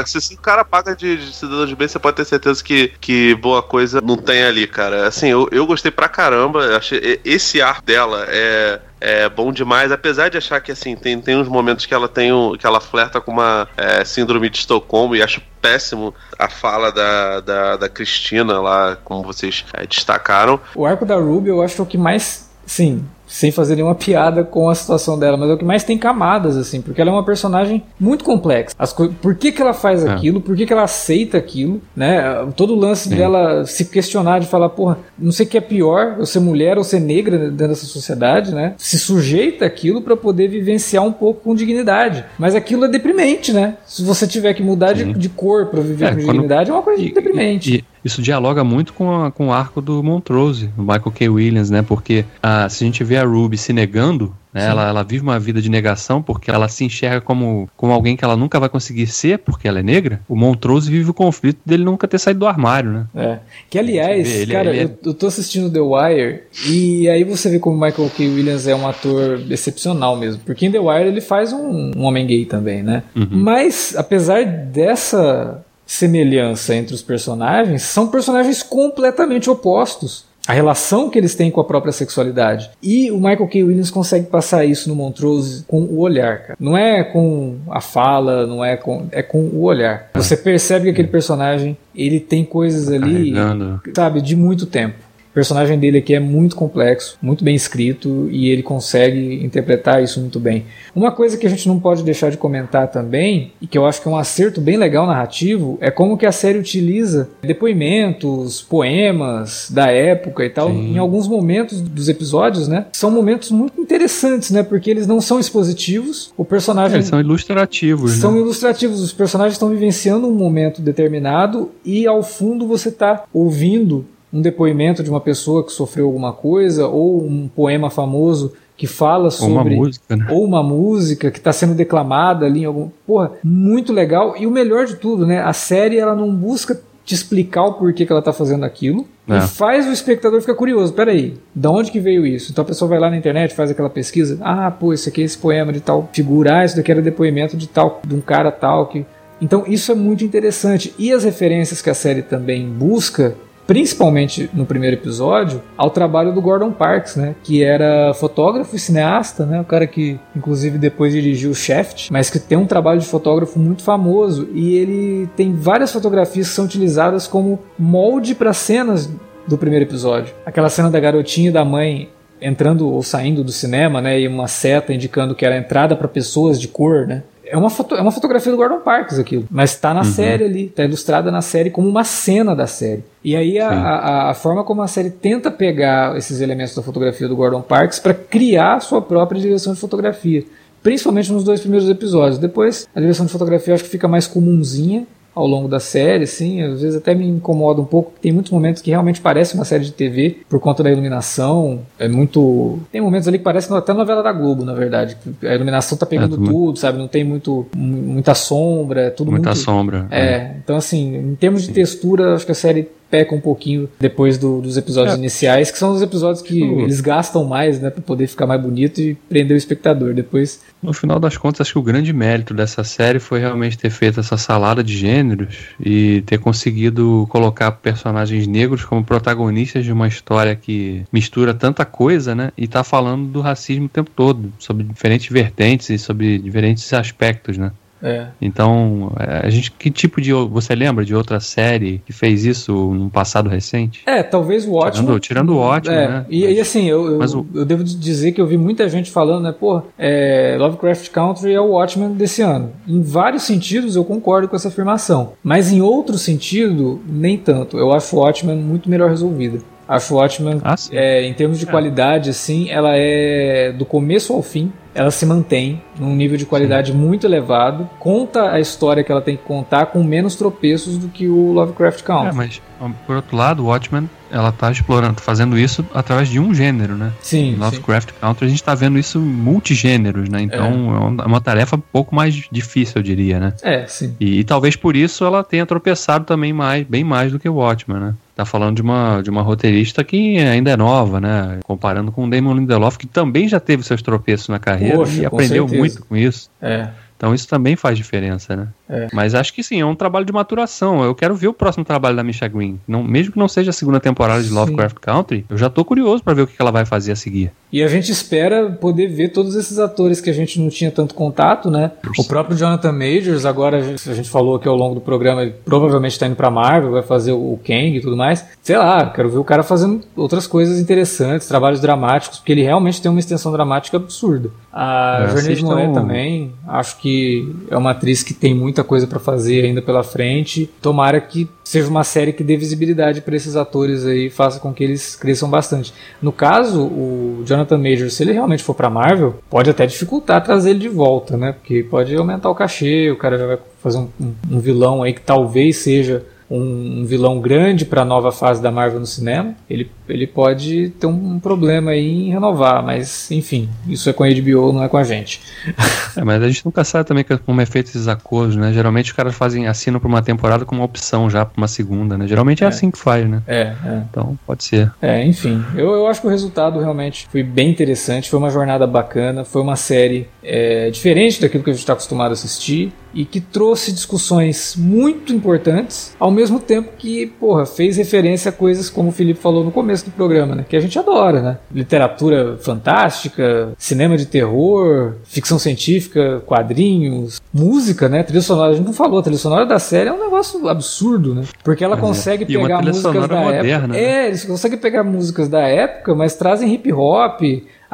é, se, se o cara paga de, de cidadão de bem, você pode ter certeza que, que boa coisa não tem ali, cara. Assim, eu, eu gostei pra caramba. Achei, esse ar dela é, é bom demais, apesar de achar que assim, tem, tem uns momentos que ela tem um, que ela flerta com uma é, síndrome de Estocolmo e acho péssimo a fala da, da, da Cristina lá, como vocês é, destacaram. O arco da Ruby eu acho que é o que mais, sim, sem fazer nenhuma piada com a situação dela, mas é o que mais tem camadas, assim, porque ela é uma personagem muito complexa. As Por que, que ela faz É. aquilo? Por que, que ela aceita aquilo? Né? Todo o lance Sim. dela se questionar, de falar, porra, não sei o que é pior, eu ser mulher ou ser negra dentro dessa sociedade, né? Se sujeita aquilo para poder vivenciar um pouco com dignidade. Mas aquilo é deprimente, né? Se você tiver que mudar de, de cor para viver É, com quando- dignidade, é uma coisa E- deprimente. e- e isso dialoga muito com, a- com o arco do Montrose, do Michael K. Williams, né? Porque ah, se a gente vê a Ruby se negando, né, ela, ela vive uma vida de negação porque ela se enxerga como, como alguém que ela nunca vai conseguir ser porque ela é negra. O Montrose vive o conflito dele nunca ter saído do armário, né? É. Que aliás, vê, ele- cara, ele é- eu, eu tô assistindo The Wire e aí você vê como Michael K. Williams é um ator excepcional mesmo. Porque em The Wire ele faz um, um homem gay também, né? Uhum. Mas, apesar dessa semelhança entre os personagens, são personagens completamente opostos. A relação que eles têm com a própria sexualidade. E o Michael K. Williams consegue passar isso no Montrose com o olhar, cara. Não é com a fala, não é com. É com o olhar. Você percebe que aquele personagem ele tem coisas ali Carregando. sabe, de muito tempo. O personagem dele aqui é muito complexo, muito bem escrito e ele consegue interpretar isso muito bem. Uma coisa que a gente não pode deixar de comentar também, e que eu acho que é um acerto bem legal narrativo, é como que a série utiliza depoimentos, poemas da época e tal, Sim. em alguns momentos dos episódios, né? São momentos muito interessantes, né? Porque eles não são expositivos, o personagem Eles são ilustrativos, são né? ilustrativos, os personagens estão vivenciando um momento determinado e ao fundo você está ouvindo um depoimento de uma pessoa que sofreu alguma coisa ou um poema famoso que fala Ou sobre uma música, né? ou uma música que está sendo declamada ali em algum porra muito legal. E o melhor de tudo né a série ela não busca te explicar o porquê que ela está fazendo aquilo É. e faz o espectador ficar curioso. Peraí da onde que veio isso? Então a pessoa vai lá na internet faz aquela pesquisa. Ah pô esse aqui é esse poema de tal figura. Ah isso daqui era depoimento de tal de um cara tal que então isso é muito interessante. E as referências que a série também busca principalmente no primeiro episódio, ao trabalho do Gordon Parks, né, que era fotógrafo e cineasta, né, o cara que inclusive depois dirigiu Shaft, mas que tem um trabalho de fotógrafo muito famoso e ele tem várias fotografias que são utilizadas como molde para cenas do primeiro episódio. Aquela cena da garotinha e da mãe entrando ou saindo do cinema, né, e uma seta indicando que era entrada para pessoas de cor, né? É uma, foto, é uma fotografia do Gordon Parks aquilo, mas tá na série ali, tá ilustrada na série como uma cena da série. E aí a, a, a forma como a série tenta pegar esses elementos da fotografia do Gordon Parks para criar a sua própria direção de fotografia, principalmente nos dois primeiros episódios. Depois a direção de fotografia eu acho que fica mais comunzinha ao longo da série, assim, às vezes até me incomoda um pouco, tem muitos momentos que realmente parece uma série de TV por conta da iluminação, é muito... tem momentos ali que parece até novela da Globo, na verdade, a iluminação tá pegando É, tudo- sabe, não tem muito, mu- muita sombra, é tudo Muita muito... sombra. É, então assim, em termos de textura, acho que a série peca um pouquinho depois do- dos episódios É. iniciais, que são os episódios que Tipo- eles gastam mais, né, pra poder ficar mais bonito e prender o espectador. Depois, No final das contas, acho que o grande mérito dessa série foi realmente ter feito essa salada de gêneros e ter conseguido colocar personagens negros como protagonistas de uma história que mistura tanta coisa, né? E tá falando do racismo o tempo todo, sobre diferentes vertentes e sobre diferentes aspectos, né? É, Então, é, a gente, que tipo de. Você lembra de outra série que fez isso num passado recente? É, talvez o ótimo. Tirando- tirando o Watchmen, é, né? E, Mas- e assim, eu, eu, o- eu devo dizer que eu vi muita gente falando, né, pô, é, Lovecraft Country é o Watchmen desse ano. Em vários sentidos eu concordo com essa afirmação. Mas em outro sentido, nem tanto. Eu acho o Watchmen muito melhor resolvida. Acho o Watchmen, Ah, sim. é, em termos de qualidade, assim, ela é do começo ao fim. Ela se mantém num nível de qualidade muito elevado. Conta a história que ela tem que contar com menos tropeços do que o Lovecraft Country. É, mas por outro lado, o Watchmen, ela tá explorando, fazendo isso através de um gênero, né? sim, Em sim. Lovecraft Country a gente tá vendo isso multigêneros, né? Então é. uma- é uma tarefa um pouco mais difícil, eu diria, né? É, sim. E, e talvez por isso ela tenha tropeçado também mais, bem mais do que o Watchmen, né? Tá falando de uma, de uma roteirista que ainda é nova, né? Comparando com o Damon Lindelof, que também já teve seus tropeços na carreira Poxa, e aprendeu certeza. muito com isso. É. Então isso também faz diferença, né? É. Mas acho que sim, é um trabalho de maturação. Eu quero ver o próximo trabalho da Misha Green. Não, mesmo que não seja a segunda temporada de. Lovecraft Country, eu já tô curioso pra ver o que ela vai fazer a seguir. E a gente espera poder ver todos esses atores que a gente não tinha tanto contato, né? O próprio Jonathan Majors, agora a gente, falou aqui ao longo do programa, ele provavelmente tá indo pra Marvel, vai fazer o Kang e tudo mais. Sei lá, quero ver o cara fazendo outras coisas interessantes, trabalhos dramáticos, porque ele realmente tem uma extensão dramática absurda. A É, Journey assistam- Monet também, acho que é uma atriz que tem muita coisa pra fazer ainda pela frente. Tomara que seja uma série que dê visibilidade pra esses atores aí, faça com que eles cresçam bastante. No caso, o Jonathan Majors, se ele realmente for pra Marvel, pode até dificultar trazer ele de volta, né? Porque pode aumentar o cachê, o cara já vai fazer um, um- vilão aí que talvez seja um vilão grande para a nova fase da Marvel no cinema, ele, ele pode ter um, problema aí em renovar, mas enfim, isso é com a HBO, não é com a gente. É, mas a gente nunca sabe também como é feito esses acordos, né? Geralmente os caras fazem, assinam pra uma temporada com uma opção já pra uma segunda, né? Geralmente é, É. assim que faz, né? É, é. Então pode ser. É, enfim, eu, eu acho que o resultado realmente foi bem interessante, foi uma jornada bacana, foi uma série é, diferente daquilo que a gente está acostumado a assistir e que trouxe discussões muito importantes, ao mesmo tempo que, porra, fez referência a coisas como o Felipe falou no começo do programa, né? Que a gente adora, né? Literatura fantástica, cinema de terror, ficção científica, quadrinhos, música, né? Trilha sonora, a gente não falou, a trilha sonora da série é um negócio absurdo, né? Porque ela é. consegue pegar músicas da moderna, época. né? É, eles conseguem pegar músicas da época, mas trazem hip hop,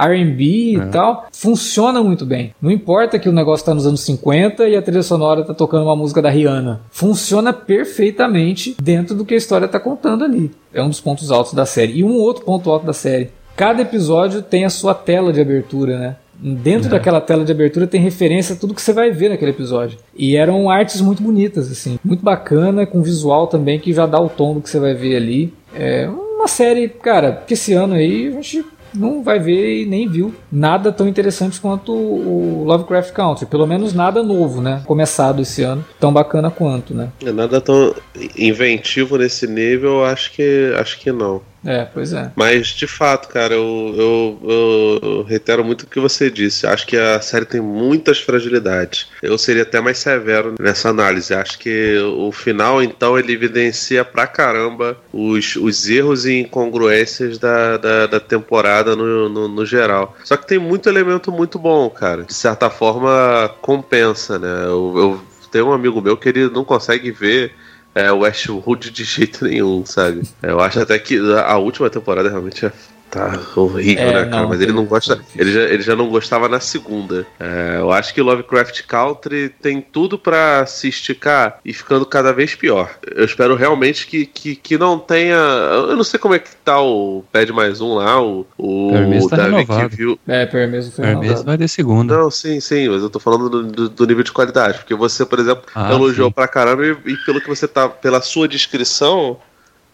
R&B É. e tal. Funciona muito bem. Não importa que o negócio tá nos anos 50 e a trilha sonora tá tocando uma música da Rihanna. Funciona perfeitamente dentro do que a história tá contando ali. É um dos pontos altos da série. E um outro ponto alto da série. Cada episódio tem a sua tela de abertura, né? Dentro daquela tela de abertura tem referência a tudo que você vai ver naquele episódio. E eram artes muito bonitas, assim. Muito bacana, com visual também que já dá o tom do que você vai ver ali. É uma série, cara, que esse ano aí a gente não vai ver e nem viu nada tão interessante quanto o Lovecraft Country. Pelo menos nada novo, né? Começado esse ano, tão bacana quanto, né? É nada tão inventivo nesse nível, acho que acho que não. É, pois é. Mas de fato, cara, eu, eu, eu- reitero muito o que você disse. Acho que a série tem muitas fragilidades. Eu seria até mais severo nessa análise. Acho que o final, então, ele evidencia pra caramba os, os erros e incongruências da, da, da temporada no, no, no geral. Só que tem muito elemento muito bom, cara. De certa forma, compensa, né? Eu, eu tenho um amigo meu que ele não consegue ver é, Westwood de jeito nenhum, sabe? Eu acho até que a última temporada realmente é- tá horrível, É, né, cara? não, Mas ele não gosta. Ele já, ele já não gostava na segunda. É, eu acho que Lovecraft Country tem tudo pra se esticar e ficando cada vez pior. Eu espero realmente que, que, que não tenha. Eu não sei como é que tá o Pad mais um lá, o, o tá Davi renovado. que viu. É, per mesmo foi mesmo renovado. vai ter segunda. Não, sim, sim, mas eu tô falando do, do- do nível de qualidade. Porque você, por exemplo, Ah, elogiou sim. pra caramba e, e pelo que você tá. Pela sua descrição,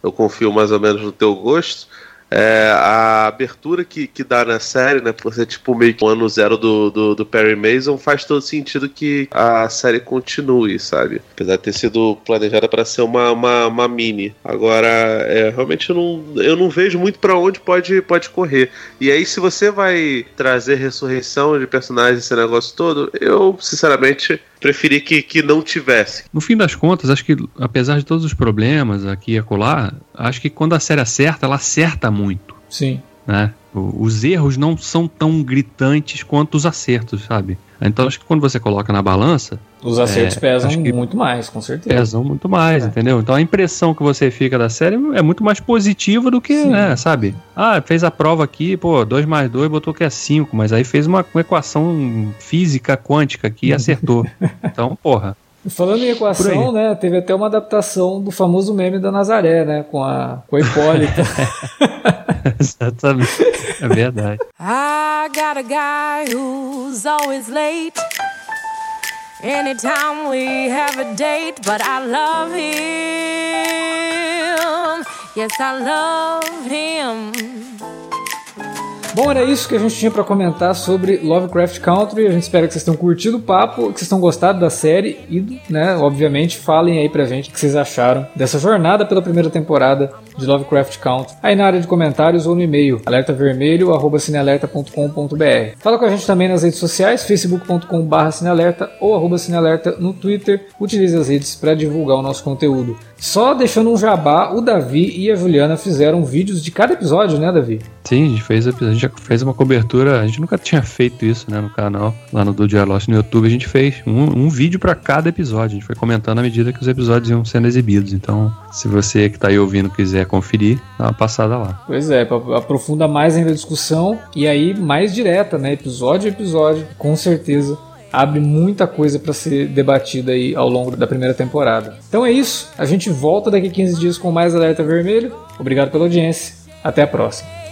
eu confio mais ou menos no teu gosto. É, a abertura que, que dá na série, né? Por ser tipo meio que o ano zero do, do, do Perry Mason, faz todo sentido que a série continue, sabe? Apesar de ter sido planejada para ser uma, uma, uma mini. Agora, é, realmente eu não, eu não vejo muito para onde pode, pode correr. E aí, se você vai trazer ressurreição de personagens, esse negócio todo, eu, sinceramente, preferi que, que não tivesse. No fim das contas, acho que, apesar de todos os problemas aqui e acolá, acho que quando a série acerta, ela acerta muito, Sim. né? Os erros não são tão gritantes quanto os acertos, sabe? Então acho que quando você coloca na balança, Os acertos É, pesam muito mais, com certeza. pesam muito mais, É. entendeu? Então a impressão que você fica da série é muito mais positiva do que, Sim. né, sabe? Ah, fez a prova aqui, pô, 2 mais 2 botou que é 5, mas aí fez uma, uma equação física quântica aqui e acertou. Então, porra. Falando em equação, né, teve até uma adaptação do famoso meme da Nazaré, né, com a, com a Hipólita. Exatamente. É verdade. I got a guy who's always late. Anytime we have a date, but I love him. Yes, I love him. Bom, era isso que a gente tinha pra comentar sobre Lovecraft Country. A gente espera que vocês tenham curtido o papo, que vocês tenham gostado da série e, né, obviamente, falem aí pra gente o que vocês acharam dessa jornada pela primeira temporada de Lovecraft Country, aí na área de comentários ou no e-mail alertavermelho@cinealerta.com.br. Fala com a gente também nas redes sociais, facebook.com/cinealerta ou arroba cinealerta no Twitter. Utilize as redes para divulgar o nosso conteúdo. Só deixando um jabá, o Davi e a Juliana fizeram vídeos de cada episódio, né, Davi? Sim, a gente fez, a gente já fez uma cobertura, a gente nunca tinha feito isso, né, no canal, lá no Do Lost no YouTube, a gente fez um, um vídeo para cada episódio, a gente foi comentando à medida que os episódios iam sendo exibidos, então se você que tá aí ouvindo quiser conferir, dá uma passada lá. Pois é, aprofunda mais ainda a discussão e aí mais direta, né, episódio a episódio, com certeza abre muita coisa para ser debatida aí ao longo da primeira temporada. Então é isso, a gente volta daqui a 15 dias com mais Alerta Vermelho. Obrigado pela audiência, até a próxima.